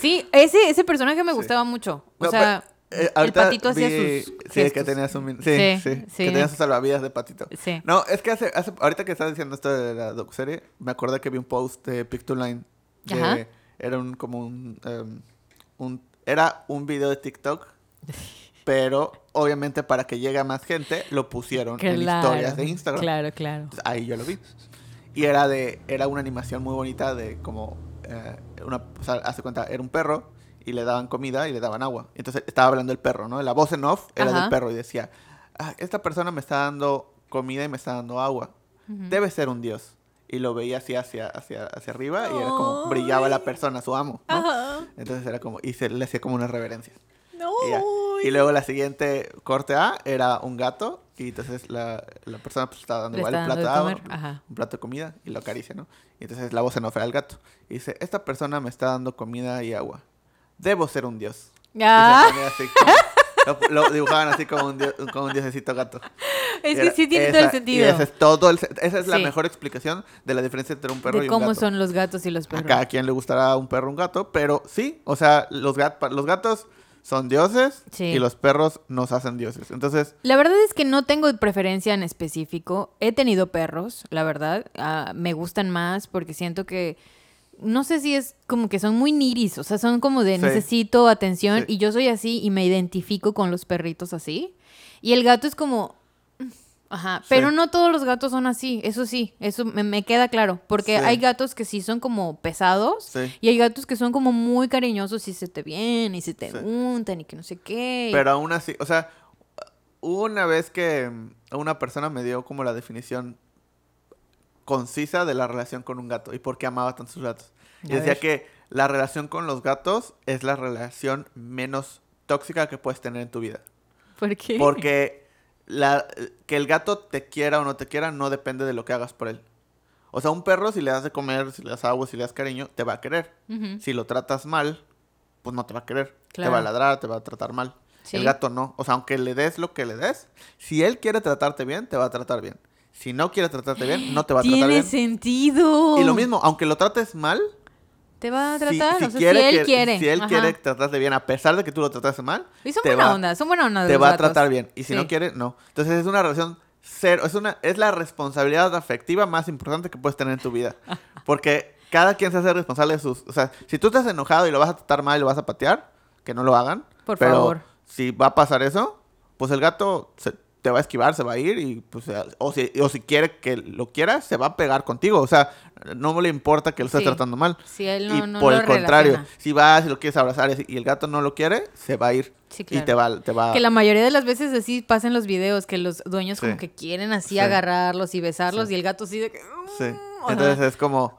Sí, ese, ese personaje me Sí. gustaba mucho. O No, sea, Eh, ahorita patito hacía vi- sus Sí, que tenía su... min- Sí, Sí, sí, sí. Que tenía sus salvavidas de patito. Sí. No, es que hace, hace, ahorita que estás diciendo esto de la docuserie, me acordé que vi un post de Pictoline. de- Ajá. Era un, como un, em, un... Era un video de TikTok, [laughs] pero obviamente para que llegue a más gente, lo pusieron en historias de Instagram. Claro, claro. Entonces, ahí yo lo vi. Y era de, era una animación muy bonita de como, eh, una, o sea, hace cuenta, era un perro y le daban comida y le daban agua. Entonces estaba hablando el perro, ¿no? La voz en off era Ajá. del perro y decía, "Ah, esta persona me está dando comida y me está dando agua. Debe ser un dios. Y lo veía así hacia, hacia, hacia arriba y era como, brillaba la persona, su amo, ¿no? Entonces era como, y se le hacía como una reverencia. No. Y. Y luego la siguiente corte A era un gato y entonces la, la persona pues estaba dando igual un plato de de agua, comer, ajá. un plato de comida y lo acaricia, ¿no? Y entonces la voz en off era el gato. Y dice, esta persona me está dando comida y agua. Debo ser un dios. Y Ah, así como- lo, lo dibujaban así como un, dios, como un diosecito gato. es Y que sí tiene todo esa- el sentido. y ese es todo el esa es la Sí. mejor explicación de la diferencia entre un perro de y un cómo gato. son los gatos y los A perros. cada quien le gustará un perro o un gato, pero sí, o sea, los, gat los gatos son dioses Sí. y los perros nos hacen dioses. Entonces, La verdad es que no tengo preferencia en específico. He tenido perros, la verdad. Ah, me gustan más porque siento que. No sé si es como que son muy niris, o sea, son como de Sí. necesito atención Sí. y yo soy así y me identifico con los perritos así. Y el gato es como. Ajá, Sí. pero no todos los gatos son así, eso sí, eso me, me queda claro, porque Sí. hay gatos que sí son como pesados sí. y hay gatos que son como muy cariñosos y se te vienen y se te untan y que no sé qué. y- Pero aún así, o sea, una vez que mm, una persona me dio como la definición concisa de la relación con un gato y por qué amaba tanto sus gatos. Y decía que la relación con los gatos es la relación menos tóxica que puedes tener en tu vida. ¿Por qué? Porque la, que el gato te quiera o no te quiera no depende de lo que hagas por él. O sea, un perro, si le das de comer, si le das agua, si le das cariño, te va a querer. Si lo tratas mal, pues no te va a querer. Te va a ladrar, te va a tratar mal. Sí. El gato no. O sea, aunque le des lo que le des, si él quiere tratarte bien, te va a tratar bien. Si no quiere tratarte bien, no te va a tratar Tiene bien. sentido. Y lo mismo, aunque lo trates mal, Te va a si, tratar, si o sea, quiere si él que- quiere. si él Ajá. quiere tratarte bien, a pesar de que tú lo trataste mal, Y son te buena va- onda, son buena onda. de te va a tratar bien. Y si Sí. no quiere, no. Entonces es una relación cero. Es, una, es la responsabilidad afectiva más importante que puedes tener en tu vida. [laughs] Porque cada quien se hace responsable de sus... O sea, si tú estás enojado y lo vas a tratar mal y lo vas a patear, que no lo hagan. Por pero favor. si va a pasar eso, pues el gato se- te va a esquivar, se va a ir y pues... O si, o si quiere que lo quieras, se va a pegar contigo. O sea, no le importa que lo estés Sí. tratando mal. Si él no, y no por lo el contrario, si vas y lo quieres abrazar y el gato no lo quiere, se va a ir. Sí, Y te va, te va Que la mayoría de las veces así pasan los videos, que los dueños como que quieren así Sí. agarrarlos y besarlos y el gato así de que... Sí. Ajá. Entonces es como,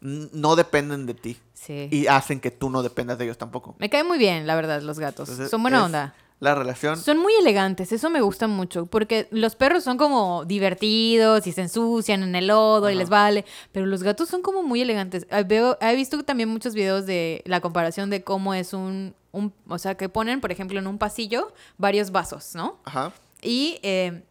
no dependen de ti. Sí. Y hacen que tú no dependas de ellos tampoco. Me caen muy bien, la verdad, los gatos. Entonces, son buena es onda. La relación. Son muy elegantes, eso me gusta mucho, porque los perros son como divertidos y se ensucian en el lodo y les vale, pero los gatos son como muy elegantes. Ah, Veo, he visto también muchos videos de la comparación de cómo es un, un o sea, que ponen, por ejemplo, en un pasillo varios vasos, ¿no? Ajá. Y eh,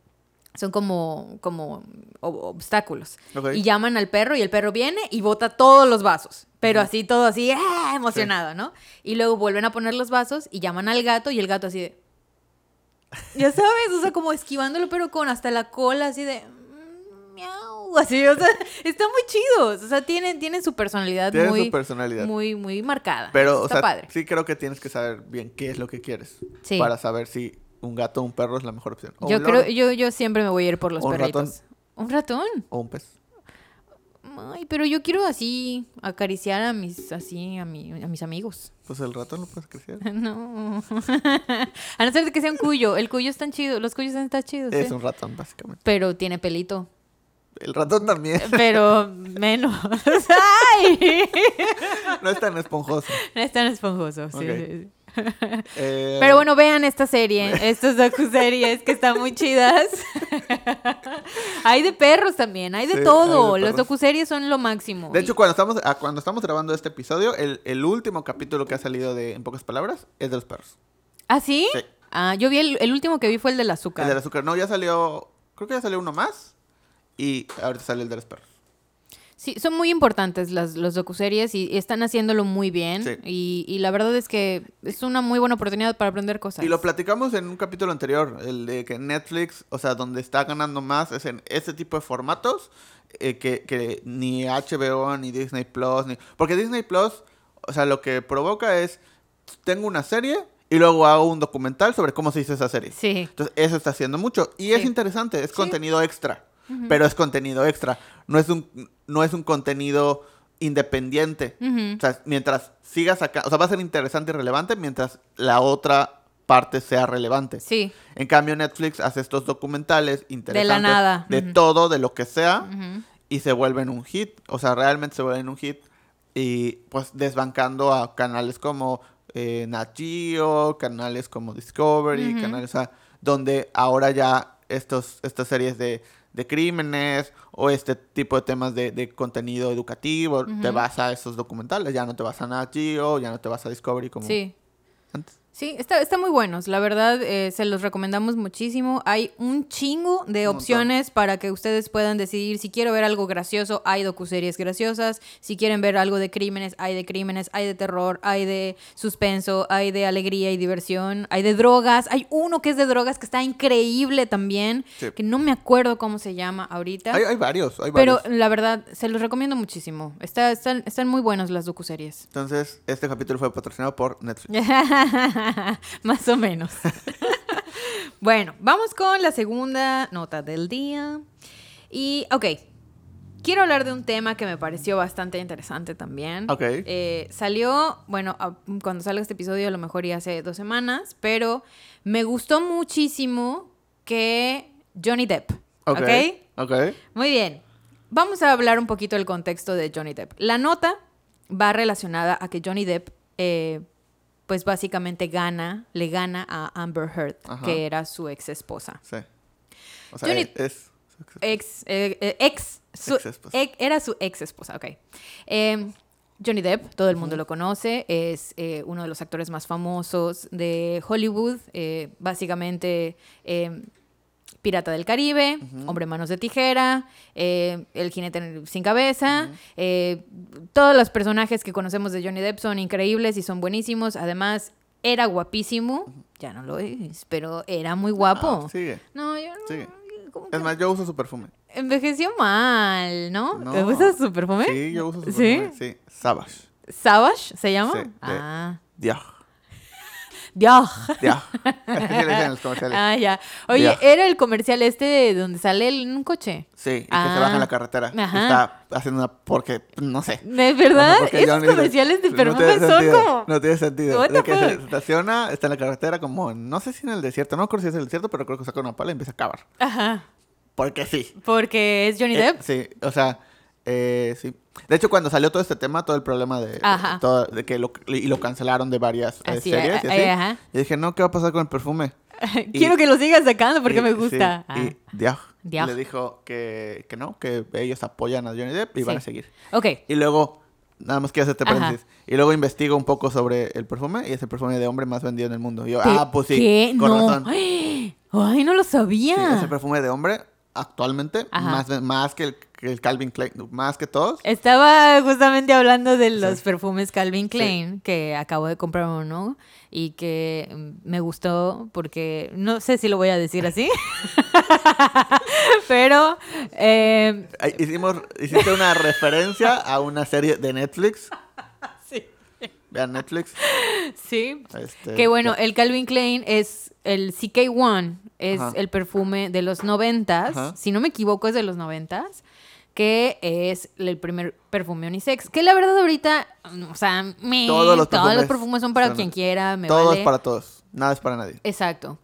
son como, como ob- obstáculos. Y llaman al perro y el perro viene y bota todos los vasos. Pero así, todo así, ¡ah! emocionado, ¿no? Y luego vuelven a poner los vasos y llaman al gato y el gato así de... Ya sabes, o sea, como esquivándolo, pero con hasta la cola así de... mm, Miau, así, o sea, [laughs] están muy chidos. O sea, tienen, tienen su personalidad muy, su personalidad. muy, muy marcada. Pero, o está sea, padre. sí creo que tienes que saber bien qué es lo que quieres. Sí. Para saber si un gato o un perro es la mejor opción. O Yo creo, yo, yo siempre me voy a ir por los ¿O un ratón? perritos. ¿Un ratón? O un pez. Ay, pero yo quiero así acariciar a mis así a, mi, a mis amigos. Pues el ratón lo puedes crecer. [laughs] No. [laughs] a no ser de que sea un cuyo. El cuyo están chido. Los cuyos están chidos. Es ¿eh? un ratón, básicamente. Pero tiene pelito. El ratón también. [laughs] Pero menos. ¡Ay! no es tan esponjoso. No es tan esponjoso. sí. Eh, Pero bueno, vean esta serie, [laughs] estas docuseries que están muy chidas. [laughs] hay de perros también, hay de Sí, hay todo. de Los docuseries son lo máximo. De hecho, cuando estamos, ah, cuando estamos grabando este episodio, el, el último capítulo que ha salido de En pocas palabras es de los perros. ¿Ah, sí? Sí. Ah, yo vi el, el último que vi fue el del azúcar. El del azúcar. No, ya salió. Creo que ya salió uno más. Y ahorita sale el de los perros. Sí, son muy importantes las los docuseries y están haciéndolo muy bien. Sí. Y, y la verdad es que es una muy buena oportunidad para aprender cosas. Y lo platicamos en un capítulo anterior, el de que Netflix, o sea, donde está ganando más es en ese tipo de formatos eh, que, que ni HBO ni Disney Plus, ni... porque Disney Plus, o sea, lo que provoca es, tengo una serie y luego hago un documental sobre cómo se hizo esa serie. Sí. Entonces, eso está haciendo mucho. Y es interesante, es Sí. contenido extra. Pero es contenido extra. No es un, no es un contenido independiente. O sea, mientras sigas acá, o sea, va a ser interesante y relevante mientras la otra parte sea relevante. Sí. En cambio, Netflix hace estos documentales interesantes nada. de todo, de lo que sea, y se vuelven un hit. O sea, realmente se vuelven un hit. Y pues desbancando a canales como eh, Nat Geo, canales como Discovery, canales, o sea, donde ahora ya estos, estas series de, de crímenes o este tipo de temas de, de contenido educativo, te vas a esos documentales, ya no te vas a Nat Geo, ya no te vas a Discovery como Sí. antes. Sí, está, está muy buenos. La verdad, eh, se los recomendamos muchísimo. Hay un chingo de Un opciones para que ustedes puedan decidir. Si quiero ver algo gracioso, hay docuseries graciosas. Si quieren ver algo de crímenes, hay de crímenes, hay de terror, hay de suspenso, hay de alegría y diversión, hay de drogas. Hay uno que es de drogas que está increíble también, Sí. que no me acuerdo cómo se llama ahorita. Hay, hay varios, hay pero varios. la verdad, se los recomiendo muchísimo. Está, están, están muy buenos las docuseries. Entonces, este capítulo fue patrocinado por Netflix. [laughs] [laughs] Más o menos. [laughs] bueno, vamos con la segunda nota del día. Y, ok, quiero hablar de un tema que me pareció bastante interesante también. Ok. Eh, salió, bueno, a- cuando salga este episodio a lo mejor ya hace dos semanas, pero me gustó muchísimo que Johnny Depp. Ok. ¿Ok? Ok. Muy bien. Vamos a hablar un poquito del contexto de Johnny Depp. La nota va relacionada a que Johnny Depp, eh, pues básicamente gana, le gana a Amber Heard, Ajá. que era su ex esposa. Sí. O sea, Johnny- es... Ex, eh, eh, ex, su- Ex-esposa. ex- era su ex esposa, ok. Eh, Johnny Depp, todo el mundo lo conoce, es eh, uno de los actores más famosos de Hollywood, eh, básicamente eh, Pirata del Caribe, Hombre Manos de Tijera, eh, El Jinete Sin Cabeza, eh, todos los personajes que conocemos de Johnny Depp son increíbles y son buenísimos, además era guapísimo, ya no lo es, pero era muy guapo. Ah, sigue. No, yo no. Sigue. ¿cómo que Es más, yo uso su perfume. Envejeció mal, ¿no? No. ¿Usas su perfume? Sí, yo uso su ¿Sí? perfume. Sí. Savage. ¿Savage se llama? Sí, de- Ah. Dios. Dios. Dios. Es que sí le dicen en [laughs] comerciales. Ah, ya. Oye, Dios. era el comercial este de donde sale él en un coche. Sí, y que Ah. se baja en la carretera. y Ajá. Está haciendo una... Porque, no sé. ¿De verdad? No sé Esos comerciales de no perfume tiene son sentido, como... No tiene sentido. What De que se estaciona, está en la carretera como... No sé si en el desierto. No creo si es el desierto, pero creo que saca una pala y empieza a cavar. Ajá. Porque sí. Porque es Johnny Eh, Depp. sí, o sea, eh, sí. De hecho, cuando salió todo este tema, todo el problema de, Ajá. todo- de que lo, y lo cancelaron de varias eh, Así, series y eh, así, ajá. yo dije, no, ¿qué va a pasar con el perfume? [laughs] Y- Quiero que lo sigas sacando porque Y- me sí, gusta. Ah. Y Diag. le dijo que, que no, que ellos apoyan a Johnny Depp y van a Sí. seguir. Ok. Y luego, nada más quiero hacerte Ajá. paréntesis. Y luego investigo un poco sobre el perfume y es el perfume de hombre más vendido en el mundo. Y yo, ah, pues sí, ¿Qué? con no. razón. [gasps] Ay, no lo Sí, sabía. es el perfume de hombre actualmente, más, más que, el, que el Calvin Klein, más que todos. Estaba justamente hablando de los Sí. perfumes Calvin Klein, que acabo de comprar uno y que me gustó porque no sé si lo voy a decir así, [laughs] pero eh, Hicimos, hiciste una referencia a una serie de Netflix. Vean Netflix. [laughs] sí. Este, Que bueno, ya. el Calvin Klein es el CK1, es Ajá. el perfume de los noventas, si no me equivoco es de los noventas, que es el primer perfume unisex. Que la verdad ahorita, mm, o sea, me- Todos los todos los perfumes perfumes son para son- quien quiera, me Todo vale. es para todos. Nada es para nadie. Exacto.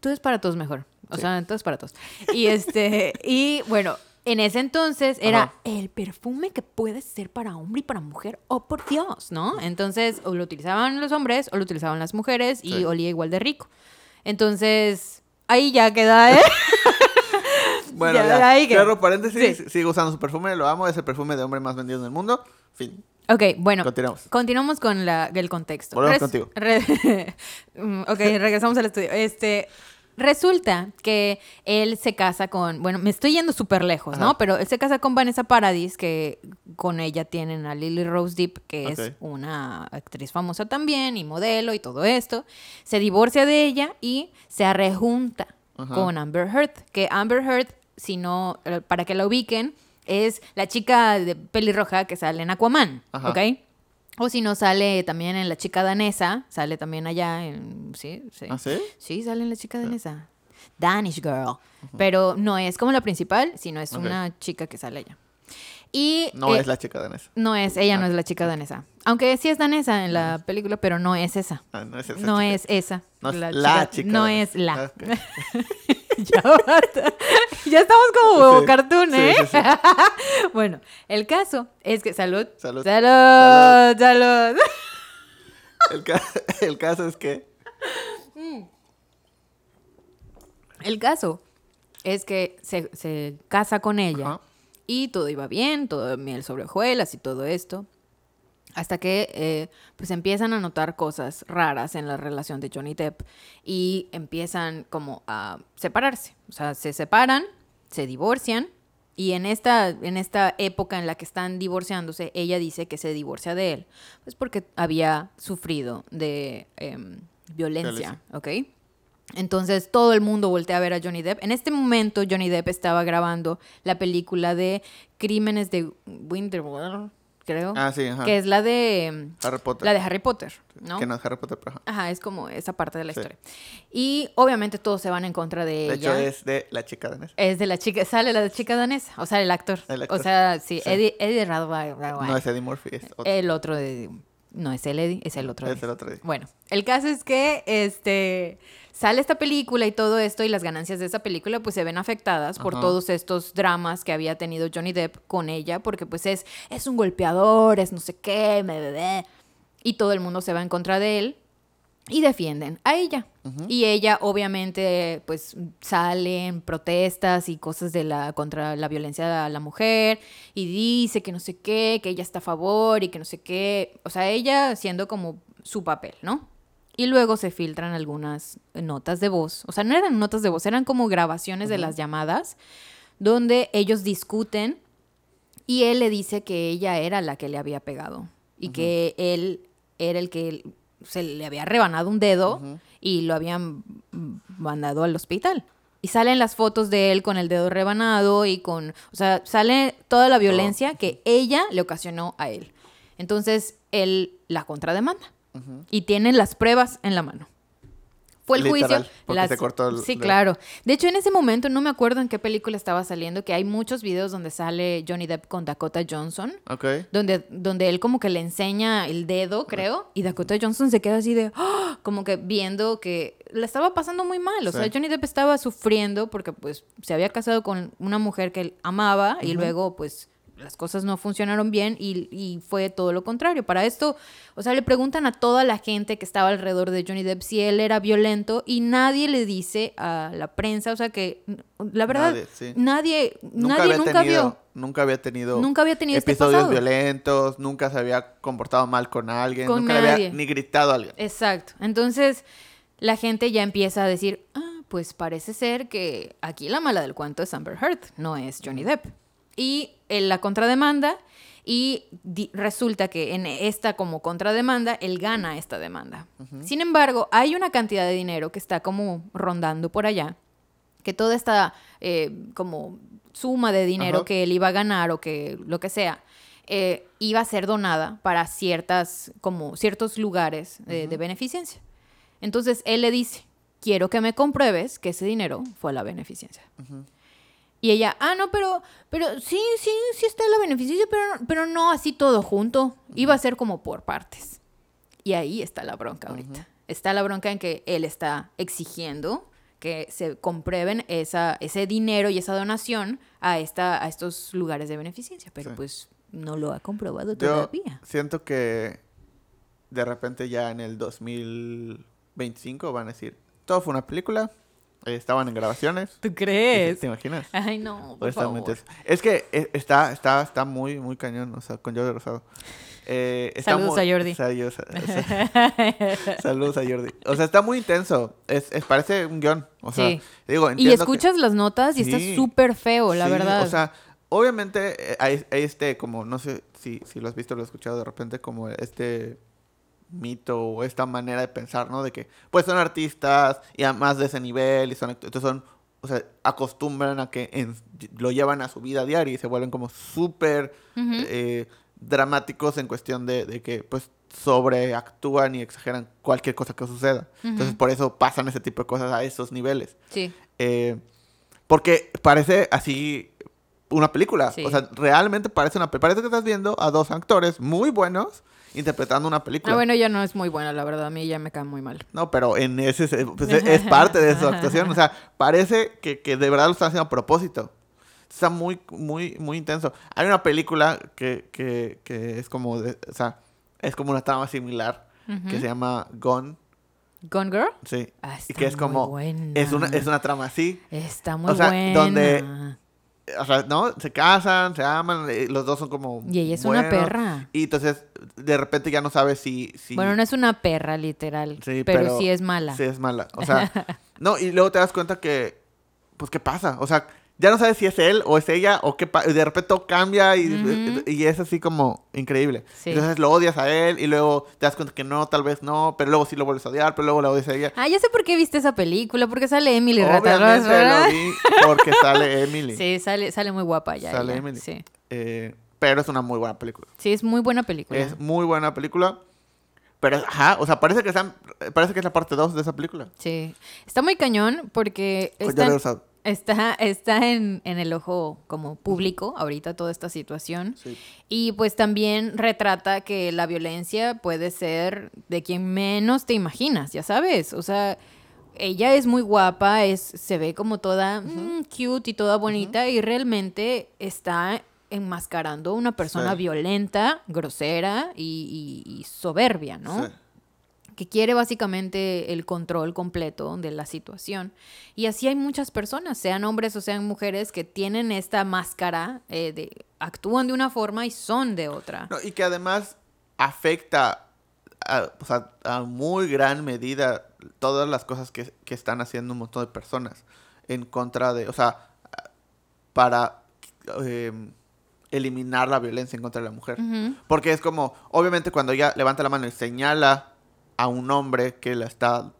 Tú es para todos mejor. O Sí. sea, todo es para todos. Y este, [laughs] y bueno, en ese entonces era Ajá. el perfume que puede ser para hombre y para mujer. Oh, por Dios, ¿no? Entonces, o lo utilizaban los hombres o lo utilizaban las mujeres y Sí. olía igual de rico. Entonces, ahí ya queda, ¿eh? [laughs] Bueno, [laughs] Ya, ya. ahí que- Cierro paréntesis. Sí. Sigo usando su perfume, lo amo. Es el perfume de hombre más vendido en el mundo. Fin. Ok, bueno. Continuamos. Continuamos con la, el contexto. Volvemos contigo. re- [laughs] Mm, ok, regresamos al estudio. Este, Resulta que él se casa con, bueno, me estoy yendo súper lejos, ¿no? Pero él se casa con Vanessa Paradis, que con ella tienen a Lily Rose Depp, que es una actriz famosa también y modelo y todo esto. Se divorcia de ella y se rejunta Ajá. con Amber Heard, que Amber Heard, si no, eh, para que la ubiquen, es la chica de pelirroja que sale en Aquaman, Ajá. ¿ok? O si no, sale también en La chica danesa, sale también allá en... Sí, sí. ¿Ah, sí? Sí, sale en La chica danesa. Danish Girl. Pero no es como la principal, sino es una chica que sale allá. Y... No eh, es la chica danesa. No es, ella no Ah. es la chica danesa. Aunque sí es danesa en la película, pero no es esa. Ah, no es esa No chica. es esa. No es la chica No es la. Ah. [laughs] [laughs] ya basta. Ya estamos como huevo Sí, cartoon, ¿eh? sí, sí. [laughs] bueno, el caso es que. Salud. Salud. Salud. Salud. [laughs] El, ca- el caso es que... El caso es que se, se casa con ella Ajá. y todo iba bien, todo miel sobre hojuelas y todo esto. Hasta que eh, pues empiezan a notar cosas raras en la relación de Johnny Depp y empiezan como a separarse. O sea, se separan, se divorcian y en esta, en esta época en la que están divorciándose, ella dice que se divorcia de él, pues porque había sufrido de em, violencia, ¿ok? Entonces todo el mundo voltea a ver a Johnny Depp. En este momento Johnny Depp estaba grabando la película de Crímenes de Winterfell, creo. Ah, sí, ajá. Que es la de em, Harry Potter. la de Harry Potter, ¿no? Que no es Harry Potter, pero ajá. Ajá, es como esa parte de la Sí. historia. Y obviamente todos se van en contra de, De hecho, ella. es de la chica danesa. Es de la chica, sale la chica danesa, o sea, el actor. El actor. O sea, sí, Sí. Eddie, Eddie Radway- No es Eddie Murphy, es otro. el otro de... No es el Eddie, es el otro. Es Eddie. el otro Eddie. Bueno, el caso es que este sale esta película y todo esto y las ganancias de esa película pues se ven afectadas por todos estos dramas que había tenido Johnny Depp con ella porque pues es es un golpeador, es no sé qué, me bebé y todo el mundo se va en contra de él y defienden a ella. Y ella obviamente pues sale en protestas y cosas de la contra la violencia a la mujer y dice que no sé qué, que ella está a favor y que no sé qué, o sea, ella haciendo como su papel, ¿no? Y luego se filtran algunas notas de voz, o sea, no eran notas de voz, eran como grabaciones de las llamadas donde ellos discuten y él le dice que ella era la que le había pegado y que él era el que se le había rebanado un dedo y lo habían mandado al hospital. Y salen las fotos de él con el dedo rebanado y con, o sea, sale toda la violencia que ella le ocasionó a él. Entonces, él la contrademanda y tienen las pruebas en la mano. Fue el Literal, juicio. porque se cortó el sí, claro. De hecho, en ese momento no me acuerdo en qué película estaba saliendo, que hay muchos videos donde sale Johnny Depp con Dakota Johnson, Ok. donde, donde él como que le enseña el dedo, creo, y Dakota Johnson se queda así de, ¡ah! como que viendo que le estaba pasando muy mal. O sea. Johnny Depp estaba sufriendo porque pues se había casado con una mujer que él amaba y luego pues las cosas no funcionaron bien y, y fue todo lo contrario. Para esto, o sea, le preguntan a toda la gente que estaba alrededor de Johnny Depp si él era violento y nadie le dice a la prensa, o sea que la verdad, Nadie, sí. nadie, Nunca nadie nunca tenido, vio. Nunca había tenido. Nunca había tenido este episodios violentos, nunca se había comportado mal con alguien, Con nunca le había ni gritado a alguien. Exacto. Entonces, la gente ya empieza a decir, ah, pues parece ser que aquí la mala del cuento es Amber Heard, no es Johnny Depp. Y en la contrademanda, y resulta que en esta como contrademanda, él gana esta demanda. Sin embargo, hay una cantidad de dinero que está como rondando por allá, que toda esta eh, como suma de dinero que él iba a ganar o que lo que sea, eh, iba a ser donada para ciertas, como ciertos lugares de, de beneficencia. Entonces él le dice, quiero que me compruebes que ese dinero fue a la beneficencia. Y ella, ah, no, pero, pero sí, sí, sí está la beneficencia, pero, pero no así todo junto. Iba a ser como por partes. Y ahí está la bronca ahorita. Está la bronca en que él está exigiendo que se comprueben esa, ese dinero y esa donación a, esta, a estos lugares de beneficencia. Pero Sí. pues no lo ha comprobado Yo todavía. siento que de repente ya en el 2025 van a decir, todo fue una película, estaban en grabaciones. ¿Tú ¿Te, crees? te imaginas? Ay, no, por favor. Es, que eh, está, está, está muy, muy cañón, o sea, con Jordi Rosado. Eh, está Saludos muy- a Jordi. Saludos [laughs] a, saludos a Jordi. O sea, está muy intenso. Es, es- parece un guion. O sea, Sí. digo, y que- escuchas las notas y está súper feo, la Sí, verdad. O sea, obviamente eh, hay, hay este, como, no sé si, si lo has visto o lo has escuchado de repente, como este mito o esta manera de pensar, ¿no? De que, pues son artistas y además de ese nivel y son, entonces son, o sea, acostumbran a que en- lo llevan a su vida diaria y se vuelven como súper eh, dramáticos en cuestión de, de que, pues, sobreactúan y exageran cualquier cosa que suceda. Entonces, por eso pasan ese tipo de cosas a esos niveles. sí. Eh, porque parece así una película. Sí. O sea, realmente parece una Parece que estás viendo a dos actores muy buenos interpretando una película. Ah, bueno, ya no es muy buena, la verdad. A mí ya me cae muy mal. No, pero en ese se- pues, [laughs] es parte de su actuación. O sea, parece que, que de verdad lo están haciendo a propósito. Está muy, muy, muy intenso. Hay una película que, que, que es como de- o sea, es como una trama similar que se llama Gone. Gone Girl. Sí. Ah, y que es muy como buena. es una es una trama así. Está muy o sea, buena. donde- o sea, ¿no? Se casan, se aman, eh, los dos son como Y ella es una perra. Y entonces, de repente ya no sabes si... si Bueno, no es una perra, literal. Sí, pero, pero sí es mala. Sí, es mala. O sea, [laughs] no, y luego te das cuenta que, pues, ¿qué pasa? O sea, ya no sabes si es él o es ella o qué pasa. De repente todo cambia y, y es así como increíble. Sí. Entonces lo odias a él y luego te das cuenta que no, tal vez no, pero luego sí lo vuelves a odiar, pero luego la odias a ella. Ah, ya sé por qué viste esa película, porque sale Emily Obviamente ¿verdad? lo vi porque sale Emily. Sí, sale, sale muy guapa ya. Sale Emily. Sí. Eh, pero es una muy buena película. sí, es muy buena película. Es muy buena película. Pero, ajá, o sea, parece que, están, parece que es la parte 2 de esa película. Sí. Está muy cañón porque Con está, Jordi Rosado. Está, está en, en el ojo como público ahorita toda esta situación. Sí. Y pues también retrata que la violencia puede ser de quien menos te imaginas, ya sabes. O sea, ella es muy guapa, es, se ve como toda mm, cute y toda bonita y realmente está enmascarando una persona Sí. violenta, grosera y, y- y soberbia, ¿no? Sí. Que quiere básicamente el control completo de la situación. Y así hay muchas personas, sean hombres o sean mujeres, que tienen esta máscara eh, de actúan de una forma y son de otra. No, y que además afecta a, o sea, a muy gran medida todas las cosas que, que están haciendo un montón de personas en contra de, o sea, para eh, eliminar la violencia en contra de la mujer. Porque es como, obviamente cuando ella levanta la mano y señala a un hombre que la está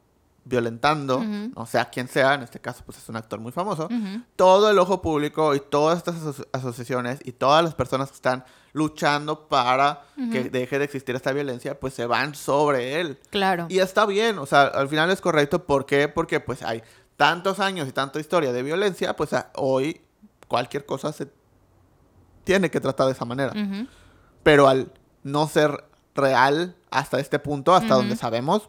violentando, Ujú. o sea, quien sea, en este caso pues es un actor muy famoso, todo el ojo público y todas estas aso- asociaciones y todas las personas que están luchando para que deje de existir esta violencia, pues se van sobre él. Claro. Y está bien, o sea, al final es correcto. ¿Por qué? Porque pues hay tantos años y tanta historia de violencia, pues hoy cualquier cosa se tiene que tratar de esa manera. Pero al no ser real hasta este punto, hasta donde sabemos,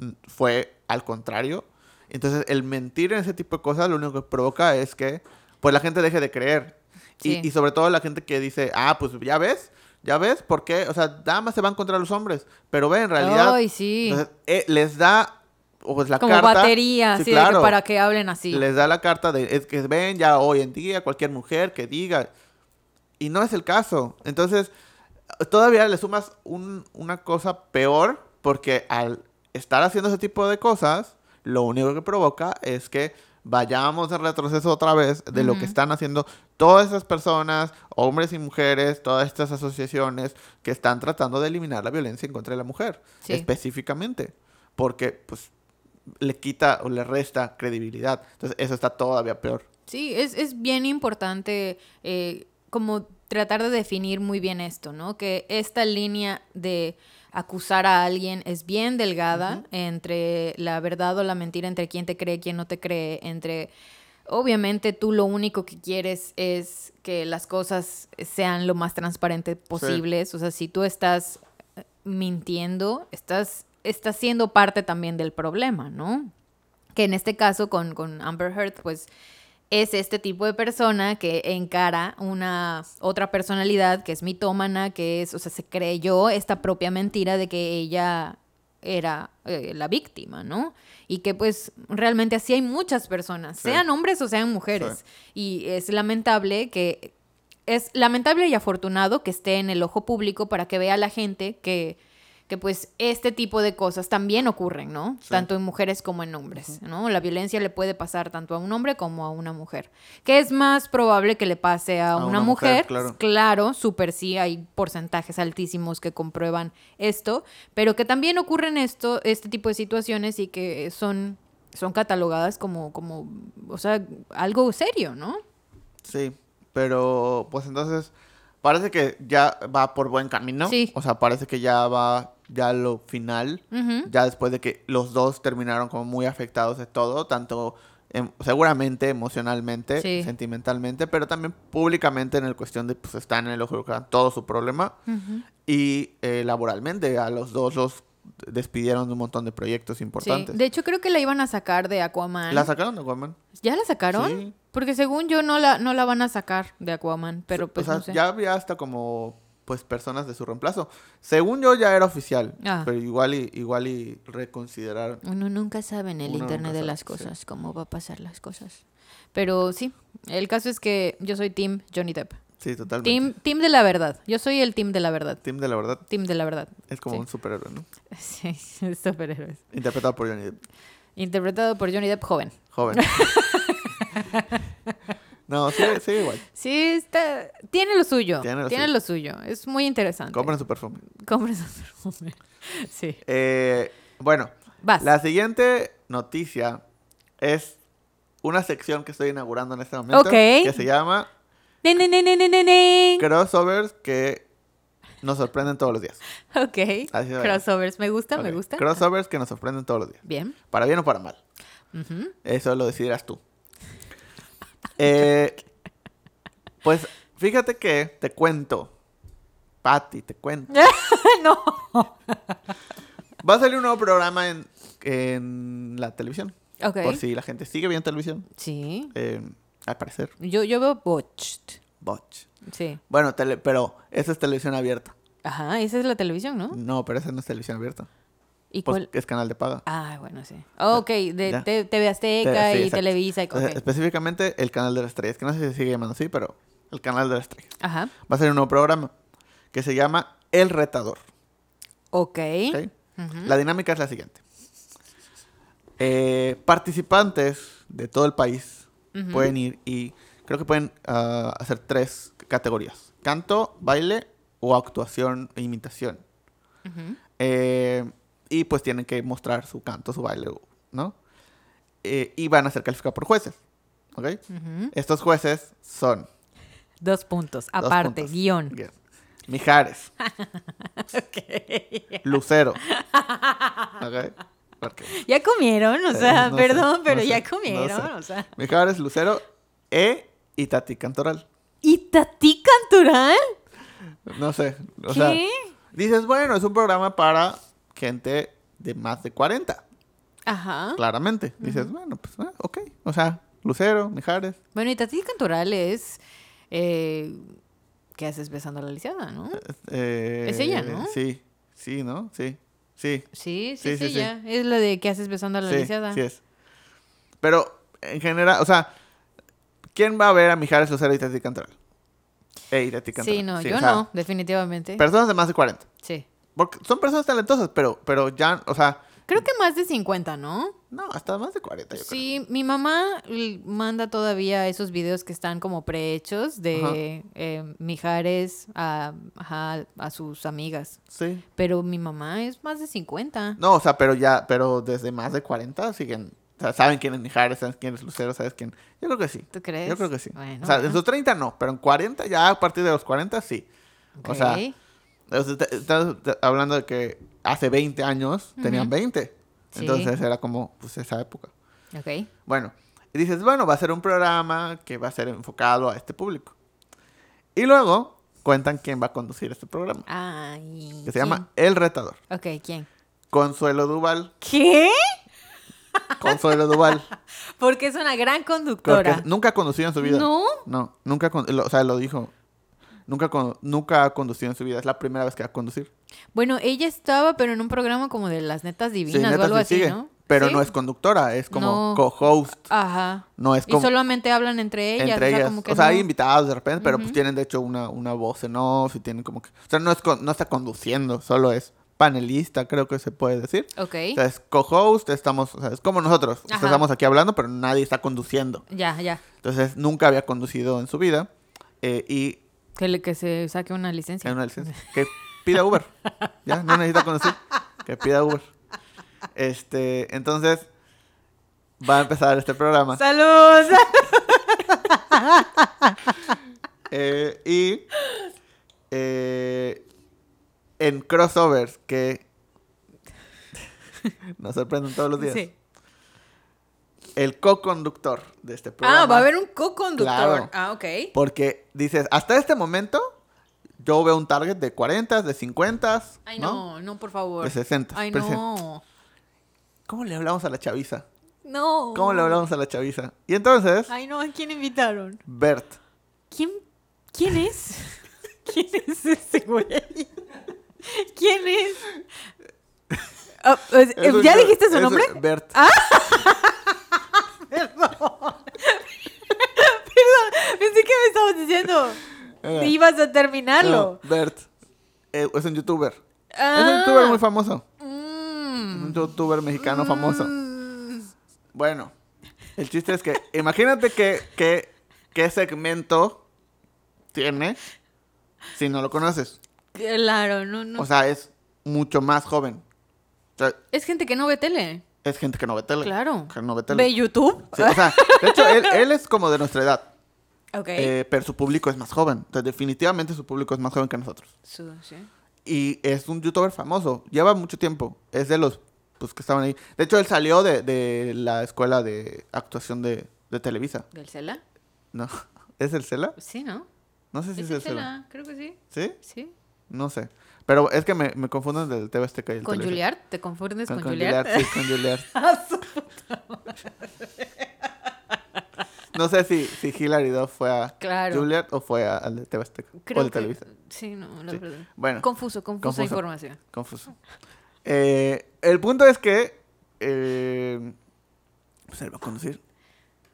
mm, fue al contrario. Entonces, el mentir en ese tipo de cosas lo único que provoca es que pues la gente deje de creer. Y- Sí. Y, sobre todo la gente que dice, ah, pues ya ves, ya ves, ¿por qué? O sea, nada más se van contra los hombres. Pero ve, en realidad, Ay, sí. entonces, eh, les da pues la como carta. batería, Sí, así de que claro. para que hablen así. Les da la carta de, es que ven ya hoy en día cualquier mujer que diga. Y no es el caso. Entonces, todavía le sumas un- una cosa peor porque al estar haciendo ese tipo de cosas, lo único que provoca es que vayamos en retroceso otra vez de lo que están haciendo todas esas personas, hombres y mujeres, todas estas asociaciones que están tratando de eliminar la violencia en contra de la mujer, Sí. específicamente, porque pues le quita o le resta credibilidad. Entonces, eso está todavía peor. Sí, es, es bien importante eh, como tratar de definir muy bien esto, ¿no? Que esta línea de acusar a alguien es bien delgada entre la verdad o la mentira, entre quién te cree, quién no te cree, entre... Obviamente tú lo único que quieres es que las cosas sean lo más transparentes posibles. O sea, si tú estás eh, mintiendo, estás, estás siendo parte también del problema, ¿no? que en este caso con, con Amber Heard, pues es este tipo de persona que encara una otra personalidad que es mitómana, que es, o sea, se creyó esta propia mentira de que ella era eh, la víctima, ¿no? Y que pues realmente así hay muchas personas, Sí. sean hombres o sean mujeres. Y es lamentable que es lamentable y afortunado que esté en el ojo público para que vea la gente que, que pues este tipo de cosas también ocurren, ¿no? Sí. Tanto en mujeres como en hombres, ¿no? La violencia le puede pasar tanto a un hombre como a una mujer. Que es más probable que le pase a, A una, una mujer, mujer, claro. claro, súper sí, hay porcentajes altísimos que comprueban esto, pero que también ocurren esto, este tipo de situaciones y que son, son catalogadas como, como, o sea, algo serio, ¿no? Sí, pero pues entonces parece que ya va por buen camino. Sí. O sea, parece que ya va ya lo final, ya después de que los dos terminaron como muy afectados de todo, tanto em- seguramente emocionalmente, Sí. sentimentalmente, pero también públicamente en el cuestión de pues están en el ojo huracán, todo su problema y eh, laboralmente a los dos los despidieron de un montón de proyectos Sí, importantes. de hecho creo que la iban a sacar de Aquaman. ¿La sacaron de Aquaman? ¿Ya la sacaron? Sí. Porque según yo no la, no la van a sacar de Aquaman, pero pues o sea, no sé. ya había hasta como pues personas de su reemplazo. Según yo ya era oficial, Ah. pero igual y igual y reconsiderar. Uno nunca sabe en el Uno internet de sabe, las sí. cosas, cómo va a pasar las cosas. Pero sí, el caso es que yo soy Team Johnny Depp. Sí, totalmente. Team, team de la verdad. Yo soy el Team de la verdad. Team de la verdad Team de la verdad. es como Sí. un superhéroe, ¿no? [laughs] Sí, superhéroes. Interpretado por Johnny Depp. Interpretado por Johnny Depp joven. Joven. [laughs] no, sí, sí, [laughs] igual. Sí, está, tiene lo suyo. Tiene Tiene lo lo, suyo. Es muy interesante. Compren su perfume. Compren su perfume. [laughs] Sí. Eh, bueno, Vas. la siguiente noticia es una sección que estoy inaugurando en este momento Ok. que se llama crossovers que nos sorprenden todos los días. Ok. Crossovers. Me gusta, me gusta. Crossovers que nos sorprenden todos los días. Bien. Para bien o para mal. Eso lo decidirás tú. Eh, pues fíjate que te cuento. Patti, te cuento. [laughs] no. Va a salir un nuevo programa en, en la televisión. Ok. Por si la gente sigue viendo televisión. Sí. Eh, al parecer, Yo, yo veo Botched. Botch. Sí. Bueno, tele- pero esa es televisión abierta. Ajá, esa es la televisión, ¿no? No, pero esa no es televisión abierta. ¿Y Pues cuál? es canal de paga. Ah, bueno, sí. ok, de TV Azteca Te- sí, y exacto. Televisa y Entonces, ok. Específicamente el canal de la estrella. Es que no sé si se sigue llamando así, pero el canal de la estrella. Ajá. Va a ser un nuevo programa que se llama El Retador. Ok. ¿ok? Ujú. La dinámica es la siguiente. Eh, participantes de todo el país pueden ir y creo que pueden ah, hacer tres categorías. Canto, baile o actuación e imitación. Ujú. Eh, y pues tienen que mostrar su canto, su baile, ¿no? Eh, y van a ser calificados por jueces. ¿Ok? Estos jueces son... Dos puntos. dos Aparte, puntos. guion. Mijares, [laughs] Ok. Lucero. [laughs] ¿Ok? Porque Ya comieron, o Eh, sea, sé, perdón, pero no ya sé, no comieron, sé. o sea. Mijares, Lucero e y Tati Cantoral. ¿Y Tati Cantoral? No sé. O ¿Qué? sea, dices, bueno, es un programa para gente de más de 40. Ajá. Claramente. Dices, bueno, pues, ah, ok. O sea, Lucero, Mijares. Bueno, y Tati Cantoral es. Eh, ¿Qué haces besando a la lisiada, no? eh, Es ella, ¿no? Sí, sí, ¿no? Sí, sí. Sí, sí, Sí, es sí, sí. ella. Es la de ¿Qué haces besando a la Sí, lisiada? sí es. Pero, en general, o sea, ¿quién va a ver a Mijares, Lucero y Tati Cantoral? Eh, y Tati Cantoral. Sí, no, o yo sea, no, definitivamente. Personas de más de 40. sí. Porque son personas talentosas, pero, pero ya, o sea, Creo que más de 50, ¿no? no, hasta más de 40, yo creo. Sí, mi mamá manda todavía esos videos que están como prehechos de eh, Mijares a, a sus amigas. Sí. Pero mi mamá es más de 50. No, o sea, pero ya, pero desde más de 40 siguen, o sea, saben quién es Mijares, saben quién es Lucero, sabes quién. Yo creo que sí. ¿Tú crees? Yo creo que sí. Bueno, o sea, bueno. en sus 30 no, pero en 40 ya a partir de los 40 sí. O sea, Ok. o sea, estás hablando de que hace 20 años tenían Ujú. 20. Sí. Entonces era como, pues, esa época. Ok. Bueno, y dices, bueno, va a ser un programa que va a ser enfocado a este público. Y luego cuentan quién va a conducir este programa, Ay. que se llama El Retador. Ok, ¿quién? Consuelo Duval. ¿Qué? [laughs] Consuelo Duval. Porque es una gran conductora. nunca ha conducido en su vida. ¿No? No, nunca, o sea, lo dijo. Nunca, con- nunca ha conducido en su vida. Es la primera vez que va a conducir. Bueno, ella estaba, pero en un programa como de las netas Sí, divinas o algo sí así, sigue. ¿no? pero ¿Sí? no es conductora, es como No. co-host. Ajá. No es Y como solamente hablan entre ellas. entre o sea, ellas. como que o sea, hay invitados de repente, pero pues tienen de hecho una, una voz en off y tienen como que... O sea, no, es con- no está conduciendo, solo es panelista, creo que se puede decir. Ok. O sea, es co-host, estamos... O sea, es como nosotros. O sea, Ajá. estamos aquí hablando, pero nadie está conduciendo. Ya, ya. Entonces, nunca había conducido en su vida. eh, y Que, le- que se saque una licencia. en una licencia. [laughs] Que pida Uber. Ya, no necesita conducir. Que pida Uber. Este, entonces, va a empezar este programa. ¡Salud! [laughs] Eh, y eh, en crossovers que [laughs] nos sorprenden todos los días. Sí. El co-conductor de este programa. Ah, va a haber un co-conductor. Claro. Ah, ok. Porque dices, hasta este momento yo veo un target de 40, de 50, Ay, ¿no? no, no, por favor. De 60. Ay, no. ¿Cómo le hablamos a la chaviza? No. ¿Cómo le hablamos a la chaviza? Y entonces, Ay, no, ¿a quién invitaron? Bert. ¿Quién, quién es? [laughs] ¿Quién es ese güey? ¿Quién es? [laughs] Ah, pues, ¿Ya dijiste su es un- [laughs] Bert. [laughs] Pensé que me estabas diciendo. Ibas a terminarlo. no, Bert. Eh, es un youtuber. Es Ah. un youtuber muy famoso. Mm. Un youtuber mexicano famoso. Mm. Bueno, el chiste es que imagínate que, que, qué segmento tiene si no lo conoces. Claro, no, no. O sea, es mucho más joven. O sea, es gente que no ve tele. Es gente que no ve tele. Claro. Que no ve tele. ¿Ve YouTube? Sí, o sea, de hecho, él, él es como de nuestra edad. ok. eh, pero su público es más joven. Entonces, definitivamente su público es más joven que nosotros. Su- sí. Y es un youtuber famoso. Lleva mucho tiempo. Es de los pues, que estaban ahí. De hecho, él salió de, de la escuela de actuación de, de Televisa. ¿Del Cela? No. [laughs] ¿Es el Cela? Sí, ¿no? No sé si Es es, el el Cela. Cela, creo que sí. ¿Sí? Sí. No sé. Pero es que me, me confunden del TV Azteca y el ¿Con. Juliard? ¿Te confundes con, Con, con Juliard? Sí, con Juilliard. [laughs] No sé si, si Hilary Duff fue a Claro. O fue a- al de TV Azteca. Creo o de que- Televisa. Sí, no, la Sí. verdad. Bueno, Confuso, confusa Confuso. información. confuso. Eh, el punto es que... eh, pues él va a conducir.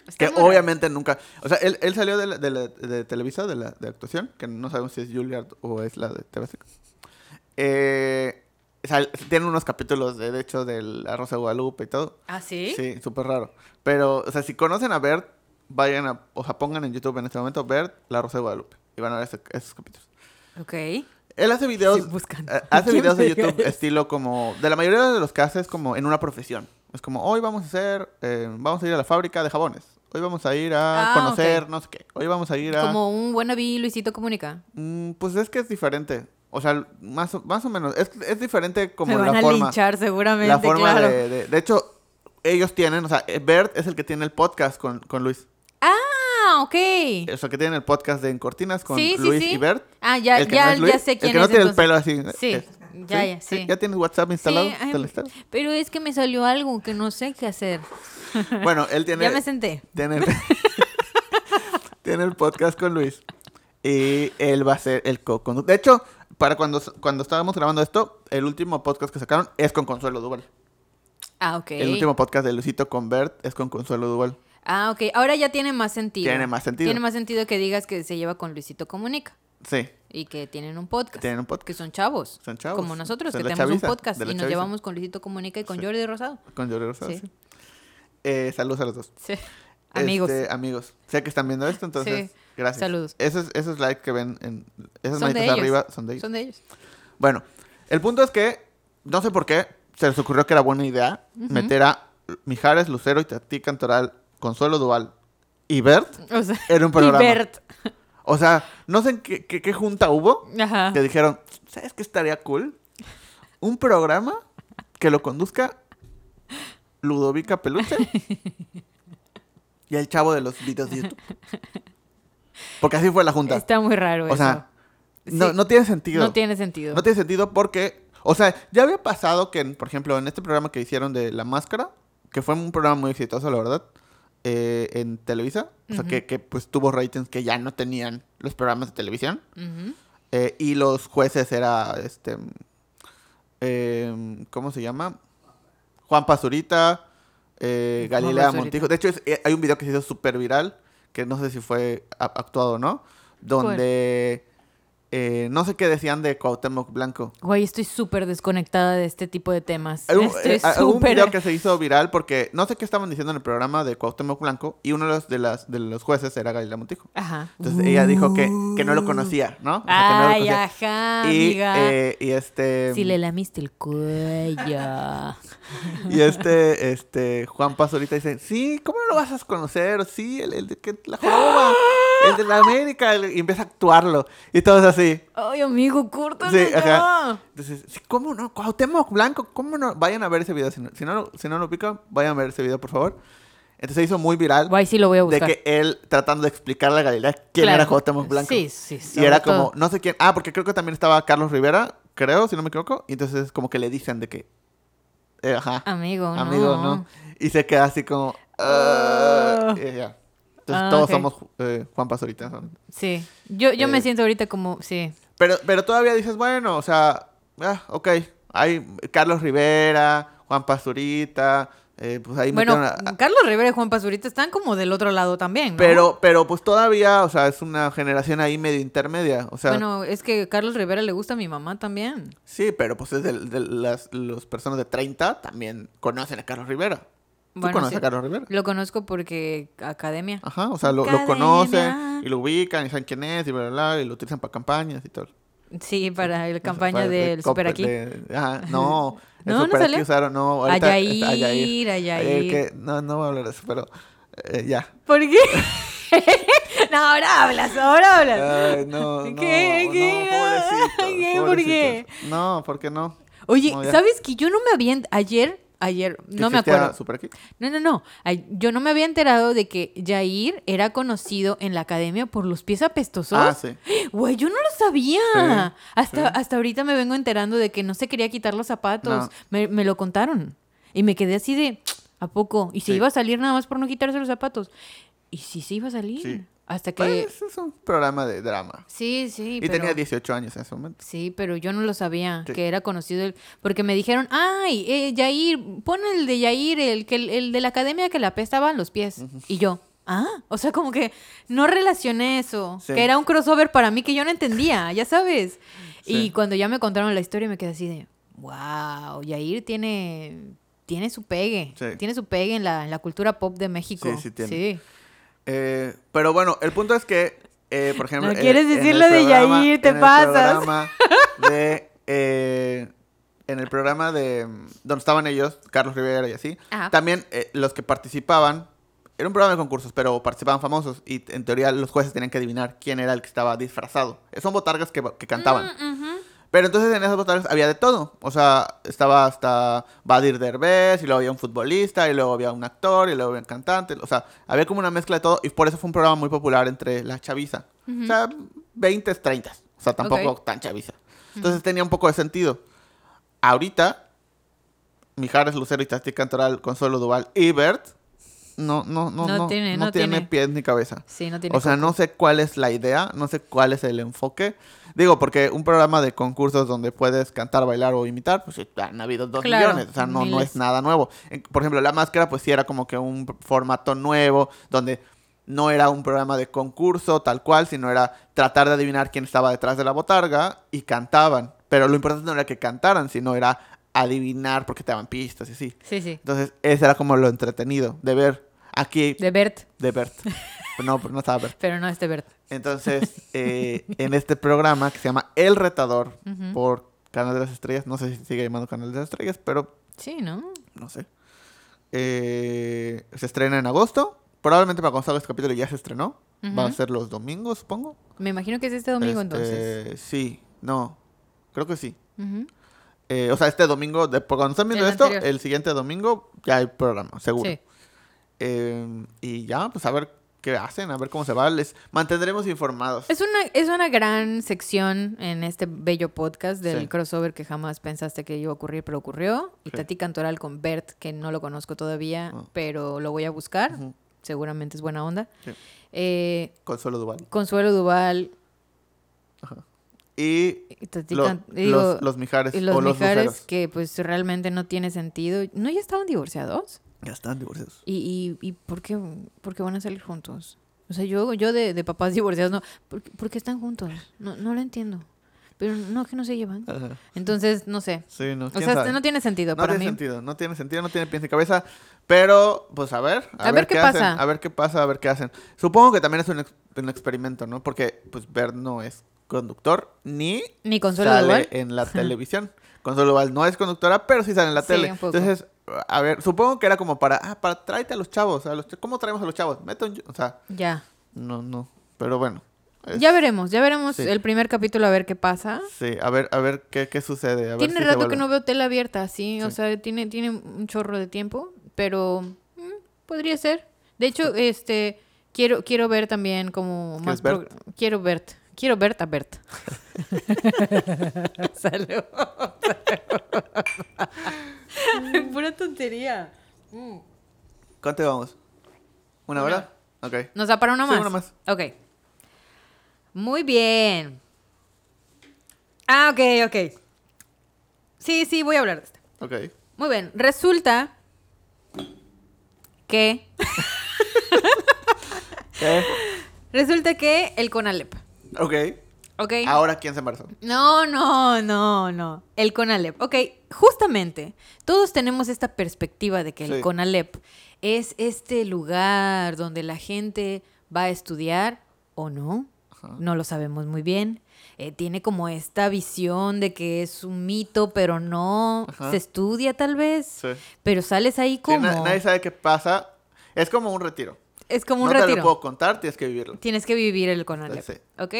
Está Que raro. obviamente nunca... O sea, él, él salió de, la- de, la- de Televisa, de la de actuación, que no sabemos si es Juilliard o es la de TV Azteca. Eh, sal- tiene unos capítulos, de, de hecho, de La Rosa de Guadalupe y todo. ¿Ah, sí? Sí, súper raro. Pero, o sea, si conocen a Bert, vayan a... O sea, pongan en YouTube en este momento Bert, La Rosa de Guadalupe. Y van a ver ese- esos capítulos. Ok. Él hace videos... Estoy buscando. eh, hace ¿Quién [laughs] videos de YouTube es? estilo como... De la mayoría de los que hace es como en una profesión. Es como, hoy vamos a hacer... eh, vamos a ir a la fábrica de jabones. Hoy vamos a ir a Ah, conocer ok. no sé qué. Hoy vamos a ir a... Como un wannabe Luisito Comunica. Mm, pues es que es diferente. O sea, más o, más o menos. Es, es diferente como van la a forma. linchar seguramente, la forma claro. de, de... De hecho, ellos tienen... O sea, Bert es el que tiene el podcast con, con Luis. Ah, ok. O sea, que tienen el podcast de En Cortinas con Sí, sí, Luis sí. y Bert. Ah, ya, El que ya, no es Luis, ya sé quién El que no es. tiene el pelo así. Sí, eh, ya, ya, sí. ¿Ya tienes WhatsApp instalado? Sí, pero es que me salió algo que no sé qué hacer. [laughs] Bueno, él tiene... Ya me senté. tiene, [laughs] tiene el podcast con Luis. Y él va a ser el co-conductor. De hecho, para cuando, cuando estábamos grabando esto, el último podcast que sacaron es con Consuelo Duval. Ah, ok. El último podcast de Luisito con Bert es con Consuelo Duval. Ah, ok. Ahora ya tiene más sentido. Tiene más sentido. Tiene más sentido que digas que se lleva con Luisito Comunica. Sí. Y que tienen un podcast. Tienen un podcast. Que son chavos. Son chavos. Como nosotros, que tenemos chaviza, un podcast. Y nos chaviza. llevamos con Luisito Comunica y con Sí. Jordi Rosado. Con Jordi Rosado, Sí. sí. Eh, saludos a los dos. Sí. Amigos. Este, amigos. Sé que están viendo esto, entonces, Sí. Gracias. Saludos. Esos, esos likes que ven, en, esas Son de manitas ellos. arriba son de ellos. Son de ellos. Bueno, el punto es que, no sé por qué, se les ocurrió que era buena idea meter a Mijares, Lucero y Tati Cantoral, Consuelo Dual y Bert O sea, en un programa. Y Bert. O sea, no sé en qué, qué- qué junta hubo Ajá. que dijeron, ¿sabes qué estaría cool? Un programa que lo conduzca Ludovica Peluche [laughs] y el chavo de los videos de YouTube. Porque así fue la junta. Está muy raro o eso. sea, no, Sí. no tiene sentido. no tiene sentido. No tiene sentido porque, o sea, ya había pasado que, por ejemplo, en este programa que hicieron de La Máscara, que fue un programa muy exitoso, la verdad, eh, en Televisa, o sea, que, que, pues tuvo ratings que ya no tenían los programas de televisión, eh, y los jueces era, este, eh, ¿cómo se llama? Juan Pazurita, eh, Juan Galilea. Montijo. De hecho, es- hay un video que se hizo súper viral, que no sé si fue actuado o no, donde eh, no sé qué decían de Cuauhtémoc Blanco. Güey, estoy súper desconectada de este tipo de temas. Hay un, Estoy eh, un video que se hizo viral porque no sé qué estaban diciendo en el programa de Cuauhtémoc Blanco y uno de los, de las, de los jueces era Galilea Montijo. Ajá. Entonces ella dijo que, que no lo conocía, ¿no? O sea, que no lo Ay, conocía. ajá, y, amiga. eh, y este Si le lamiste el cuello. [laughs] y este este Juan Pazurita dice sí cómo no lo vas a conocer sí el, el de que la joroba el de la América y empieza a actuarlo y todos así Ay, amigo, córtalo sí ya. entonces cómo no Cuauhtémoc Blanco cómo no vayan a ver ese video si no si no, lo- si no lo pican vayan a ver ese video por favor entonces se hizo muy viral Guay, sí lo voy a de buscar. que él tratando de explicarle a Galilea quién Claro. era Cuauhtémoc Blanco Sí, sí. y era todo. como, no sé quién. Ah, porque creo que también estaba Carlos Rivera, creo, si no me equivoco. Y entonces como que le dicen de que. eh, ajá. Amigo, no. Amigo, no. Y se queda así como. "Ah", y ya. Entonces Ah, todos somos eh, Juan Pazurita. ¿no? Sí. Yo, yo me Eh. siento ahorita como, sí. Pero, pero todavía dices, bueno, o sea, ah, ok. Hay Carlos Rivera, Juan Pazurita. eh, pues ahí Bueno, a- Carlos Rivera y Juan Pazurita están como del otro lado también, ¿no? pero, pero pues todavía, o sea, es una generación ahí medio intermedia. O sea, bueno, es que Carlos Rivera le gusta a mi mamá también. Sí, pero pues es de, de las los personas de 30 también conocen a Carlos Rivera. ¿Tú Bueno, conoces sí. a Carlos Rivera? Lo conozco porque academia. Ajá, o sea, lo, lo conocen y lo ubican y saben quién es y bla, bla, bla, y lo utilizan para campañas y todo. Sí, para la campaña Para- de del cop- Super Aquí. de- ajá, no, [laughs] el No, ¿no Super Aquí sale? usaron, no, ahorita está Yair, a Yair. que, no, no voy a hablar de eso, pero eh, ya. ¿Por qué? [laughs] no, ahora hablas, ahora hablas. Ay, no, no, ¿Qué? no, ¿Qué? pobrecitos, [laughs] ¿Qué? ¿Por qué? pobrecitos. No, ¿por qué no? Oye, No. ¿sabes que yo no me había... Ayer, ayer, no me ¿Existía acuerdo. Super Aquí? No, no, no. Ay, Yo no me había enterado de que Jair era conocido en la academia por los pies apestosos. Ah, sí. Güey, yo no lo sabía. Sí, hasta, sí. hasta ahorita me vengo enterando de que no se quería quitar los zapatos. No. Me, me lo contaron. Y me quedé así de, ¿a poco? Y se Sí. iba a salir nada más por no quitarse los zapatos. Y sí se iba a salir. Hasta que... Pues, es un programa de drama. sí, sí. Y pero... tenía 18 años en ese momento. Sí, pero yo no lo sabía, Sí. que era conocido el... Porque me dijeron, ay, eh, Yair, pon el de Yair, el, que, el de la academia que le apestaban los pies. Y yo, ah, o sea, como que no relacioné eso, Sí. que era un crossover para mí que yo no entendía, ya sabes. Sí. Y cuando ya me contaron la historia me quedé así de, wow, Yair tiene, tiene su pegue, tiene su pegue en la, en la cultura pop de México. Sí, sí tiene. Sí. Eh, pero bueno, el punto es que, eh, por ejemplo... No quieres el de programa- Yair, te en el pasas. programa [laughs] de... eh, en el programa de... mm, Donde estaban ellos, Carlos Rivera y así. Ajá. También eh, los que participaban... Era un programa de concursos, pero participaban famosos. Y en teoría los jueces tenían que adivinar quién era el que estaba disfrazado. Son botargas que, que cantaban. Mm. Pero entonces en esas botargas había de todo. O sea, estaba hasta Badir Derbez, y luego había un futbolista, y luego había un actor, y luego había un cantante. O sea, había como una mezcla de todo, y por eso fue un programa muy popular entre la chaviza. O sea, 20, 30. O sea, tampoco tan chaviza. Entonces tenía un poco de sentido. Ahorita, Mijares Lucero y Tati Cantoral, Consuelo Duval y Bert, no, no, no, No no, tiene- no tiene tiene. pies ni cabeza. Sí, no tiene O sea, no sé cuál es la idea, no sé cuál es el enfoque. Digo, porque un programa de concursos donde puedes cantar, bailar o imitar, pues han habido dos Claro, millones. O sea, no, no es nada nuevo. Por ejemplo, La Máscara, pues sí era como que un formato nuevo, donde no era un programa de concurso tal cual, sino era tratar de adivinar quién estaba detrás de la botarga y cantaban. Pero lo importante no era que cantaran, sino era adivinar porque te daban pistas y así. Sí, sí. Entonces, ese era como lo entretenido de ver aquí De Bert, de Bert. [laughs] No, no estaba Bert. pero no este Bert. Entonces, eh, en este programa que se llama El Retador por Canal de las Estrellas, no sé si sigue llamando Canal de las Estrellas, pero Sí, ¿no? no sé. Eh, se estrena en agosto. Probablemente para cuando salga este capítulo ya se estrenó. Va a ser los domingos, supongo. Me imagino que es este domingo Este, entonces. Sí, no. Creo que sí. Ujú. Eh, o sea, este domingo, cuando están viendo El esto, anterior. el siguiente domingo ya hay programa, seguro. Sí. Eh, y ya, pues a ver qué hacen, a ver cómo se va. Les mantendremos informados. Es una, es una gran sección en este bello podcast del Sí. crossover que jamás pensaste que iba a ocurrir, pero ocurrió. Y Sí. Tati Cantoral con Bert, que no lo conozco todavía, No. pero lo voy a buscar. Seguramente es buena onda. Sí. Eh, Consuelo Duval. Consuelo Duval. Ajá. Y Y Tati lo- Can- digo, los, los Mijares y los o Mijares que pues realmente no tiene sentido. ¿No ya estaban divorciados? Ya están divorciados. ¿Y, y, y por, qué, por qué van a salir juntos? O sea, yo, yo de, de papás [laughs] divorciados, no. ¿Por, qué- por qué están juntos? No, no lo entiendo. Pero no, que no se llevan. Ajá. Entonces, no sé. Sí, no, O sea, sabe? no tiene sentido No para tiene mí. sentido, no tiene sentido, no tiene pies ni cabeza. Pero, pues a ver, a, A ver qué hacen, pasa. a ver qué pasa, a ver qué hacen. Supongo que también es un, ex- un experimento, ¿no? Porque, pues, Bert no es conductor ni Ni Consuelo sale Duval. en la [laughs] televisión. Consuelo Duval no es conductora, pero sí sale en la Sí, tele. un poco. Entonces, a ver, supongo que era como para, ah, para tráete a los chavos. A los, ch- ¿Cómo traemos a los chavos? Mete un- o sea, Ya. no, no. Pero bueno. es- Ya veremos, ya veremos Sí. el primer capítulo a ver qué pasa. Sí, a ver, a ver qué, qué sucede. A ver Tiene si rato que no veo tela abierta, sí. O sea, tiene, tiene un chorro de tiempo, pero mm, podría ser. De hecho, este quiero, quiero ver también como más ¿Quieres pro- quiero ver. Quiero ver a Bert. [laughs] Salud. Pura tontería. Mm. ¿Cuánto vamos? ¿Una Una. hora? Ok. ¿Nos da para una Sí, más? una más. Ok. Muy bien. Ah, ok, ok. Sí, sí, voy a hablar de esto. Ok. Muy bien. Resulta que. [laughs] ¿Qué? Resulta que el Conalep. Ok. ¿Ok? Ahora, ¿quién se embarazó? No, no, no, no. El CONALEP. Ok, justamente, todos tenemos esta perspectiva de que el Sí. CONALEP es este lugar donde la gente va a estudiar o no. Ajá. No lo sabemos muy bien. Eh, tiene como esta visión de que es un mito, pero no Ajá. se estudia tal vez. Sí. Pero sales ahí Sí, como... na- nadie sabe qué pasa. Es como un retiro. Es como un no te retiro. lo puedo contar, tienes que vivirlo. Tienes que vivir el CONALEP. Sí. ¿Ok?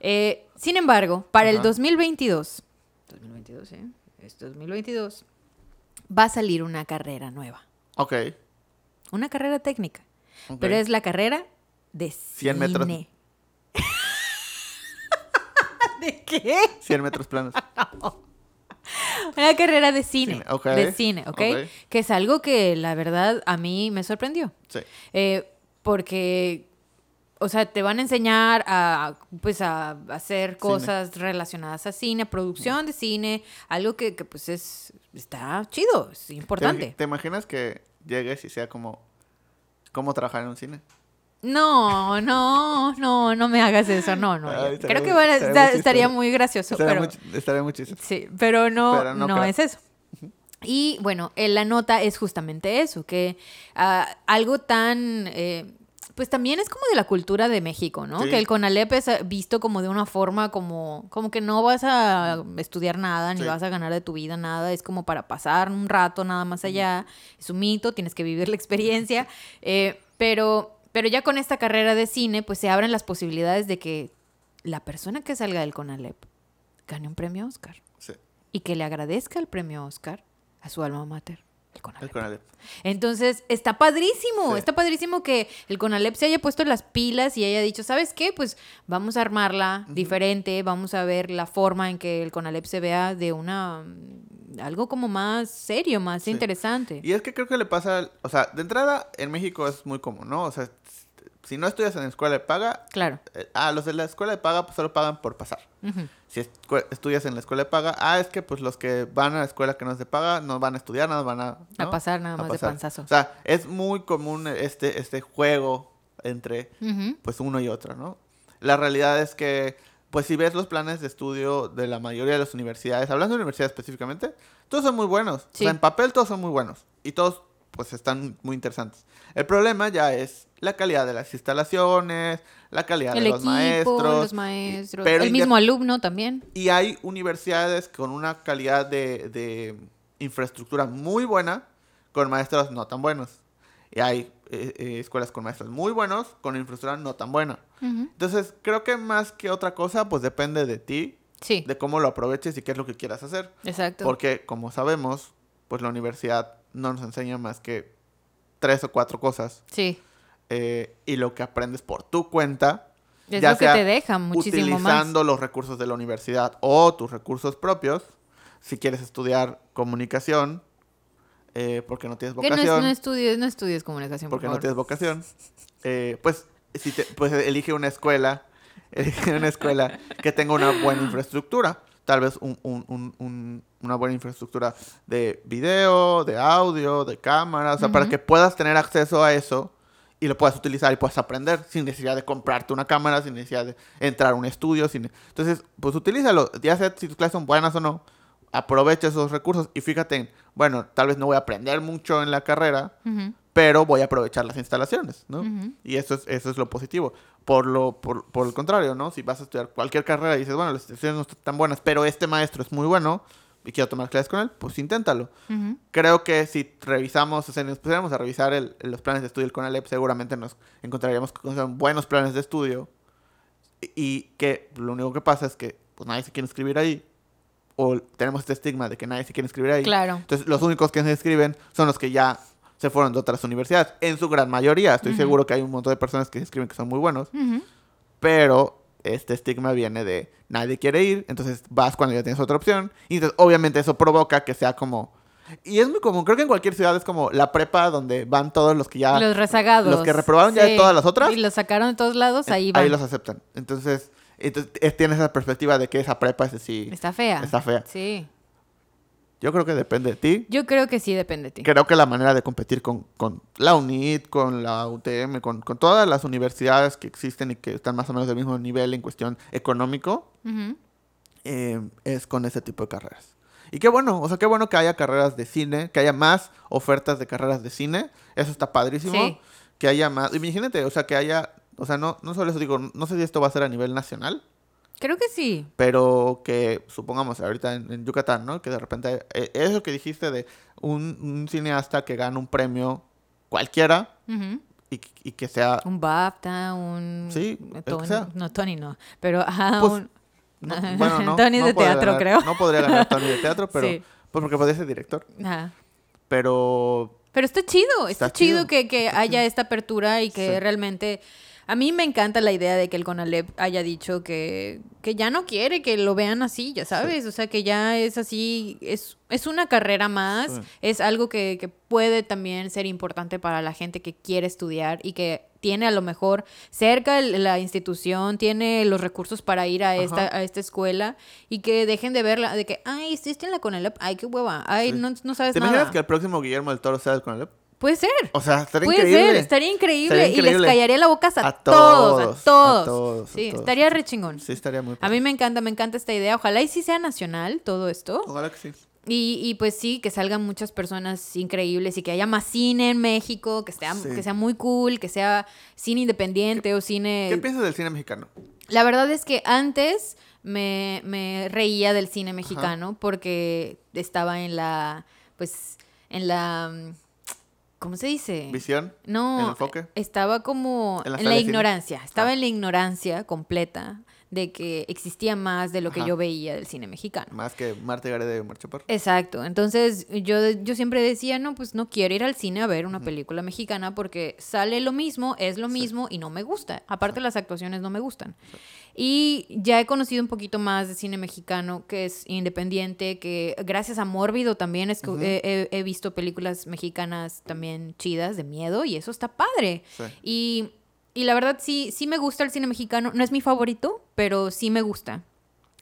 Eh, sin embargo, para el Ajá. 2022, 2022, ¿eh? Es 2022, va a salir una carrera nueva. Ok. Una carrera técnica. ok. Pero es la carrera de 100 metros. cine. [laughs] ¿De qué? 100 metros planos. [laughs] Una carrera de cine. Cine, ok, De cine, ¿ok? ok. Que es algo que la verdad a mí me sorprendió. Sí. Eh, porque, o sea, te van a enseñar a, pues, a hacer cosas relacionadas a cine, producción de cine, algo que, que, pues, es, está chido, es ¿Te, importante. te imaginas que llegues y sea como... ¿Cómo trabajar en un cine? No, no, no, no me hagas eso, no, no. Creo que estaría esta- muy estaría chistoso. muy gracioso, Estaría, pero... muy, ch- estaría muy chistoso. Sí, pero no, Pero no es eso. Y bueno, en la nota es justamente eso, que ah, algo tan, eh, pues también es como de la cultura de México, ¿no? Sí. Que el CONALEP es eh, visto como de una forma como, como que no vas a estudiar nada, ni Sí. vas a ganar de tu vida nada, es como para pasar un rato nada más allá, es un mito, tienes que vivir la experiencia, [laughs] eh, pero, pero ya con esta carrera de cine, pues se abren las posibilidades de que la persona que salga del CONALEP gane un premio Oscar Sí. y que le agradezca el premio Oscar a su alma mater, el El CONALEP. Entonces, está padrísimo, Sí. está padrísimo que el CONALEP se haya puesto las pilas y haya dicho, ¿sabes qué? Pues vamos a armarla diferente, vamos a ver la forma en que el CONALEP se vea de una... mm, algo como más serio, más Sí. interesante. Y es que creo que le pasa... O sea, de entrada, en México es muy común, ¿no? O sea, si no estudias en escuela de paga... Claro. eh, ah, los de la escuela de paga pues, solo pagan por pasar. Si estudias en la escuela de paga, ah, es que pues los que van a la escuela que no es de paga no van a estudiar, nada van a... A ¿no? pasar nada A más de panzazo. O sea, es muy común este, este juego entre pues uno y otro, ¿no? La realidad es que, pues si ves los planes de estudio de la mayoría de las universidades, hablando de universidades específicamente, todos son muy buenos. Sí. O sea, en papel todos son muy buenos. Y todos, pues, están muy interesantes. El problema ya es la calidad de las instalaciones, la calidad El de los equipo, maestros. los maestros, pero el mismo alumno también. Y hay universidades con una calidad de, de infraestructura muy buena, con maestros no tan buenos. Y hay eh, eh, escuelas con maestros muy buenos, con infraestructura no tan buena. Ujú. Entonces, creo que más que otra cosa, pues depende de ti, Sí, de cómo lo aproveches y qué es lo que quieras hacer. exacto. Porque, como sabemos, pues la universidad no nos enseña más que tres o cuatro cosas. Sí, eh, y lo que aprendes por tu cuenta, es ya lo que sea te deja muchísimo más. utilizando los recursos de la universidad o tus recursos propios, si quieres estudiar comunicación, eh, porque no tienes Que no, es- vocación, no estudies, no estudies comunicación, por porque no tienes vocación, eh, pues, si te- pues elige una escuela [laughs] elegir una escuela que tenga una buena infraestructura. Tal vez un- un- un- un- una buena infraestructura de video, de audio, de cámaras, o sea, para que puedas tener acceso a eso y lo puedas utilizar y puedas aprender sin necesidad de comprarte una cámara, sin necesidad de entrar a un estudio. Sin... Entonces, pues utilízalo, ya sea si tus clases son buenas o no, aprovecha esos recursos y fíjate en, bueno, tal vez no voy a aprender mucho en la carrera, pero voy a aprovechar las instalaciones, ¿no? Y eso es, eso es lo positivo. Por lo, por, por el contrario, ¿no? Si vas a estudiar cualquier carrera y dices, bueno, las instalaciones no están tan buenas, pero este maestro es muy bueno y quiero tomar clases con él, pues inténtalo. Ujú. Creo que si revisamos, o sea, nos pusiéramos a revisar el- los planes de estudio del CONALEP, seguramente nos encontraríamos con son buenos planes de estudio y, que lo único que pasa es que pues nadie se quiere inscribir ahí o tenemos este estigma de que nadie se quiere inscribir ahí. Claro. Entonces, los únicos que se inscriben son los que ya se fueron de otras universidades. En su gran mayoría. Estoy Ujú. seguro que hay un montón de personas que se inscriben que son muy buenos. Ujú. Pero este estigma viene de nadie quiere ir. Entonces vas cuando ya tienes otra opción. Y entonces, obviamente, eso provoca que sea como. Y es muy común. Creo que en cualquier ciudad es como la prepa donde van todos los que ya. Los rezagados. los que reprobaron ya de todas las otras. Y los sacaron de todos lados, ahí van. ahí los aceptan. Entonces, entonces tienes esa perspectiva de que esa prepa es sí. Está fea. Está fea. Sí. Yo creo que depende de ti. Yo creo que sí depende de ti. Creo que la manera de competir con, con la UNIT, con la UTM, con, con todas las universidades que existen y que están más o menos del mismo nivel en cuestión económico, eh, es con ese tipo de carreras. Y qué bueno, o sea, qué bueno que haya carreras de cine, que haya más ofertas de carreras de cine. Eso está padrísimo. Sí. Que haya más. Imagínate, o sea, que haya. O sea, no, no solo eso digo, no sé si esto va a ser a nivel nacional, Creo que sí. pero que supongamos ahorita en, en Yucatán, ¿no? Que de repente eh, eso que dijiste de un, un cineasta que gana un premio cualquiera y, y que sea Un BAFTA, un... Sí, Tony-. No, Tony no. Pero, ajá, Pues, un... no, [laughs] bueno no Tony no de teatro, ganar- creo. no podría ganar Tony de teatro [laughs] pero Sí. pues porque podría ser director Ajá. pero Pero está chido, está, Está chido, chido, que, que haya esta apertura y que Sí. realmente... A mí me encanta la idea de que el CONALEP haya dicho que, que ya no quiere que lo vean así, ya sabes, o sea, que ya es así, es, es una carrera más, Sí. es algo que, que puede también ser importante para la gente que quiere estudiar y que tiene a lo mejor cerca la institución, tiene los recursos para ir a esta, Ajá. a esta escuela y que dejen de verla, de que, ay, existe en la CONALEP, ay, qué hueva, ay, Sí. no, no sabes ¿te nada. imaginas que el próximo Guillermo del Toro sea del Conalep? Puede ser. o sea estaría Puede increíble ser, estaría increíble, Estaría y les callaría la boca a, A todos, todos, a todos. a todos, sí, todos. estaría re chingón. sí estaría muy A mí me encanta, me encanta esta idea. Ojalá y sí sea nacional todo esto. ojalá que sí Y, y pues sí, que salgan muchas personas increíbles y que haya más cine en México, que sea, Sí. que sea muy cool, que sea cine independiente o cine... ¿qué piensas del cine mexicano? La verdad es que antes me, me reía del cine mexicano porque estaba en la, pues, en la, mm, ¿cómo se dice? visión No, ¿El enfoque? estaba como ¿En en la ignorancia, estaba Ah. en la ignorancia completa de que existía más de lo que yo veía del cine mexicano. más que Marta Gareda y Omar Chaparro Exacto, entonces yo, yo siempre decía, no, pues no quiero ir al cine a ver una película mexicana porque sale lo mismo, es lo mismo y no me gusta. Aparte las actuaciones no me gustan. Y ya he conocido un poquito más de cine mexicano que es independiente, que gracias a Mórbido también es que Ujú. he, he- he visto películas mexicanas también chidas de miedo y eso está padre. Sí. Y, y la verdad sí, sí me gusta el cine mexicano, no es mi favorito, pero sí me gusta.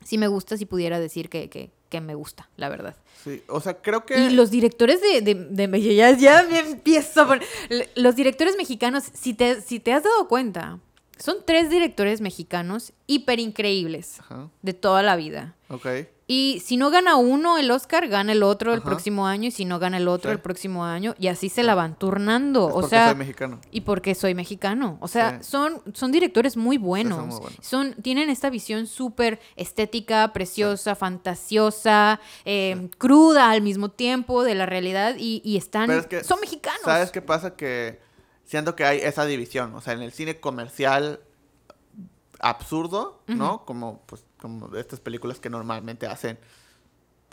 Sí me gusta si pudiera decir que, que, que me gusta, la verdad. sí o sea creo que Y los directores de, de, de ya, ya me empiezo a poner- l- Los directores mexicanos, si te, si te has dado cuenta, son tres directores mexicanos hiper increíbles Ajá, de toda la vida. ok Y si no gana uno el Oscar, gana el otro el próximo año. Y si no gana el otro Sí. el próximo año. Y así se la van turnando. Es o porque sea, soy mexicano y porque soy mexicano. O sea, Sí. son, son directores muy buenos. son muy buenos. Son, tienen esta visión súper estética, preciosa, fantasiosa, eh, cruda al mismo tiempo de la realidad. Y, y están. Pero es que, son mexicanos. ¿Sabes qué pasa? Que siento que hay esa división. O sea, en el cine comercial absurdo, ¿no? Como, pues, como de estas películas que normalmente hacen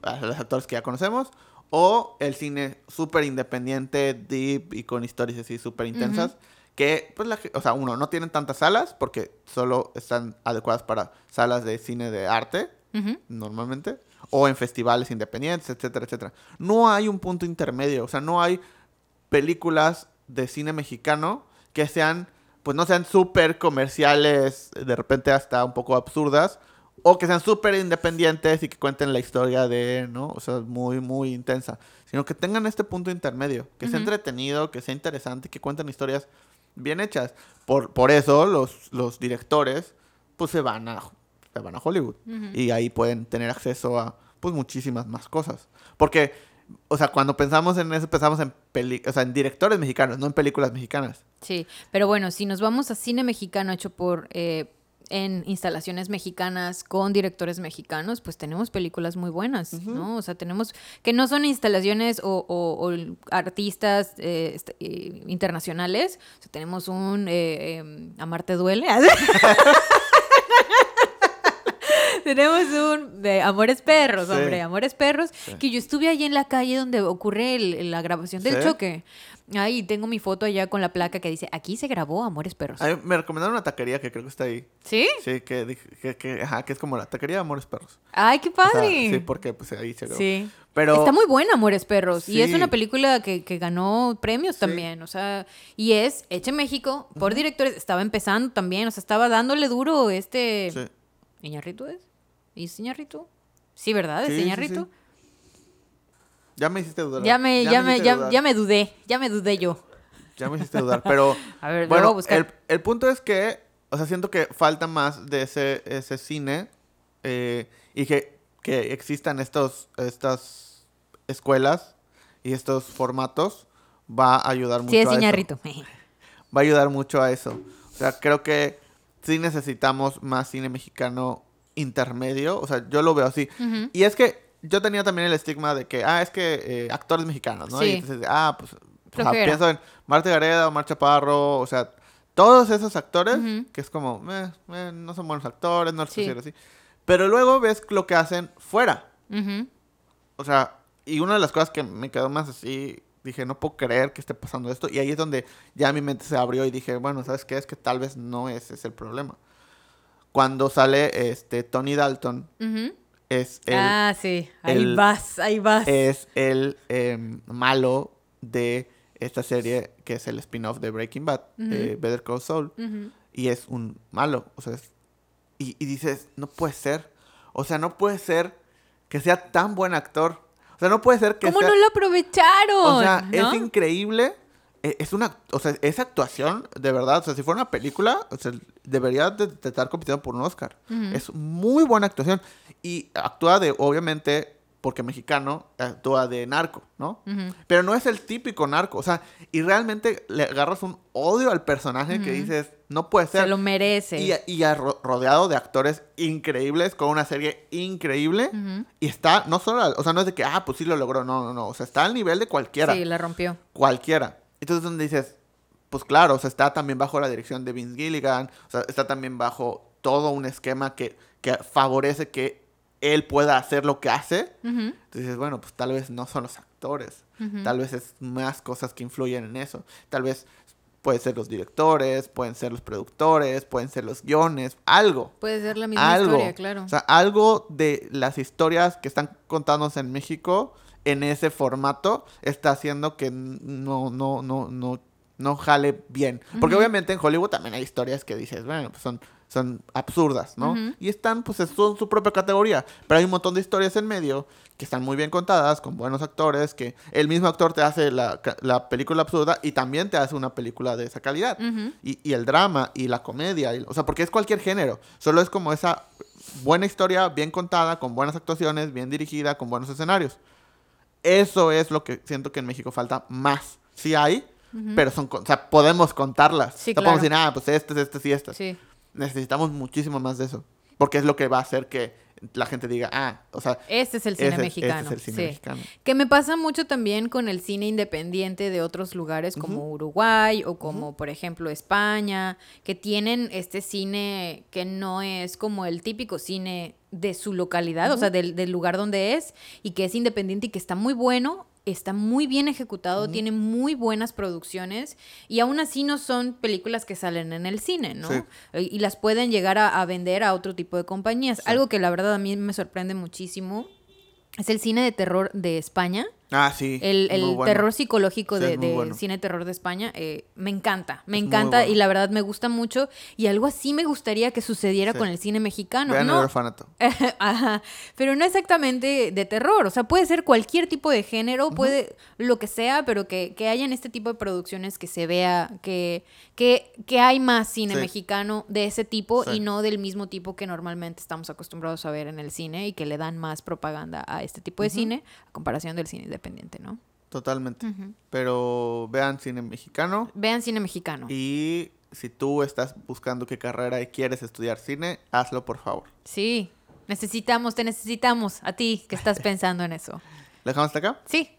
a los actores que ya conocemos. O el cine súper independiente, deep y con historias así súper intensas. Que, pues, la, o sea, uno, no tienen tantas salas porque solo están adecuadas para salas de cine de arte normalmente, o en festivales independientes, etcétera, etcétera. No hay un punto intermedio, o sea, no hay películas de cine mexicano que sean pues no sean súper comerciales, de repente hasta un poco absurdas, o que sean súper independientes y que cuenten la historia de, ¿no? O sea, muy, muy intensa, sino que tengan este punto intermedio, que sea entretenido, que sea interesante, que cuenten historias bien hechas. Por, por eso los, los directores, pues se van a, se van a Hollywood y ahí pueden tener acceso a, pues, muchísimas más cosas. Porque, o sea, cuando pensamos en eso, pensamos en, peli o sea, en directores mexicanos, no en películas mexicanas. Sí, pero bueno, si nos vamos a cine mexicano hecho por eh, en instalaciones mexicanas con directores mexicanos, pues tenemos películas muy buenas, ¿no? O sea, tenemos que no son instalaciones o, o- o artistas eh, est- eh, internacionales. O sea, tenemos un eh, em, Amarte duele. [laughs] [laughs] Tenemos un de Amores Perros, Sí. hombre, Amores Perros, Sí. que yo estuve allí en la calle donde ocurre el- la grabación del Sí. choque. Ahí tengo mi foto allá con la placa que dice, aquí se grabó Amores Perros. Me recomendaron una taquería que creo que está ahí. ¿Sí? Sí, que, que, que, ajá, que es como la taquería de Amores Perros. Ay, qué O sea, padre. sí, porque pues ahí se grabó. Sí. Pero Está muy buena Amores Perros. Y es una película que, que ganó premios Sí. también. O sea, y es hecha en México por directores. Estaba empezando también. O sea, estaba dándole duro este. Sí. ¿Iñarrito es? ¿Es Iñarrito? Sí, ¿verdad? ¿Es Sí, sí, Iñarrito? sí. Ya me hiciste dudar. Ya me, ya, me, ya, dudar. ya me dudé. Ya me dudé yo. Ya me hiciste dudar. Pero [laughs] A ver, voy a bueno, buscar. el, el punto es que, o sea, siento que falta más de ese, ese cine eh, y que, que existan estos, estas escuelas y estos formatos va a ayudar mucho Sí, es a eso. Iñarrito. [laughs] va a ayudar mucho a eso. O sea, creo que sí necesitamos más cine mexicano intermedio. O sea, yo lo veo así. Ujú. Y es que yo tenía también el estigma de que, ah, es que eh, actores mexicanos, ¿no? Sí. Y entonces, ah, pues, sea, Flojera. pienso en Marta Gareda, Omar Chaparro, o sea, todos esos actores Ujú. que es como, eh, eh, no son buenos actores, no los Sí. así. Pero luego ves lo que hacen fuera. O sea, y una de las cosas que me quedó más así, dije, no puedo creer que esté pasando esto. Y ahí es donde ya mi mente se abrió y dije, bueno, ¿sabes qué? Es que tal vez no ese es el problema. Cuando sale este Tony Dalton, es el, ah, sí. Ahí el- vas, ahí vas. es el em, malo de esta serie que es el spin-off de Breaking Bad, de Better Call Saul. Y es un malo. O sea, es- y, y dices, no puede ser. O sea, no puede ser que sea tan buen actor. O sea, no puede ser que ¿Cómo sea... no lo aprovecharon? O sea, ¿no? es increíble. E- Es una, o sea, esa actuación, de verdad, o sea, si fuera una película, o sea, debería de, de estar compitiendo por un Oscar. Ujú. Es muy buena actuación. Y actúa de, obviamente, porque mexicano, actúa de narco, ¿no? Pero no es el típico narco. O sea, y realmente le agarras un odio al personaje que Ujú. dices, no puede ser. Se lo merece. Y, y rodeado de actores increíbles, con una serie increíble. Y está, no solo, o sea, no es de que, ah, pues sí lo logró, no, no, no. O sea, está al nivel de cualquiera. Sí, la rompió. Cualquiera. Entonces, donde dices, pues claro, o sea, está también bajo la dirección de Vince Gilligan, o sea, está también bajo todo un esquema que, que favorece que él pueda hacer lo que hace. Entonces dices, bueno, pues tal vez no son los actores, tal vez es más cosas que influyen en eso. Tal vez pueden ser los directores, pueden ser los productores, pueden ser los guiones, algo. Puede ser la misma algo. historia, claro. O sea, algo de las historias que están contándose en México en ese formato está haciendo que no, no, no, no, no jale bien. Porque obviamente en Hollywood también hay historias que dices, bueno, pues son, son absurdas, ¿no? Y están, pues, son su propia categoría. Pero hay un montón de historias en medio que están muy bien contadas, con buenos actores, que el mismo actor te hace la, la película absurda y también te hace una película de esa calidad. Y, y el drama y la comedia, y- o sea, porque es cualquier género. Solo es como esa buena historia, bien contada, con buenas actuaciones, bien dirigida, con buenos escenarios. Eso es lo que siento que en México falta más. Sí hay, pero son, o sea, podemos contarlas. Sí, O sea, podemos decir, ah, pues estas, estas y estas. Sí. Necesitamos muchísimo más de eso. Porque es lo que va a hacer que la gente diga, ah, o sea, Este es el cine ese- este mexicano. es el cine sí. mexicano. Que me pasa mucho también con el cine independiente de otros lugares como Uruguay o como por ejemplo España, que tienen este cine que no es como el típico cine de su localidad, o sea, del, del lugar donde es, y que es independiente y que está muy bueno, está muy bien ejecutado, tiene muy buenas producciones y aún así no son películas que salen en el cine, ¿no? Sí. Y las pueden llegar a, a vender a otro tipo de compañías. Algo que la verdad a mí me sorprende muchísimo es el cine de terror de España. Ah, sí. El, el bueno. terror psicológico Sí, de, de bueno. cine terror de España eh, me encanta, me Es encanta bueno. y la verdad me gusta mucho y algo así me gustaría que sucediera Sí. con el cine mexicano. Vean no, el orfanato. [laughs] Ajá, pero no exactamente de terror, o sea, puede ser cualquier tipo de género, puede lo que sea, pero que, que haya en este tipo de producciones que se vea que, que, que hay más cine Sí. mexicano de ese tipo y no del mismo tipo que normalmente estamos acostumbrados a ver en el cine y que le dan más propaganda a este tipo de cine a comparación del cine independiente, ¿no? Totalmente. Pero vean cine mexicano. Vean cine mexicano. Y si tú estás buscando qué carrera y quieres estudiar cine, hazlo por favor. Sí, necesitamos, te necesitamos a ti que estás [laughs] pensando en eso. ¿Lo dejamos hasta acá? Sí,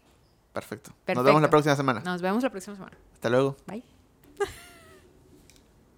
Perfecto. Nos vemos la próxima semana. nos vemos la próxima semana. Hasta luego. Bye. [laughs]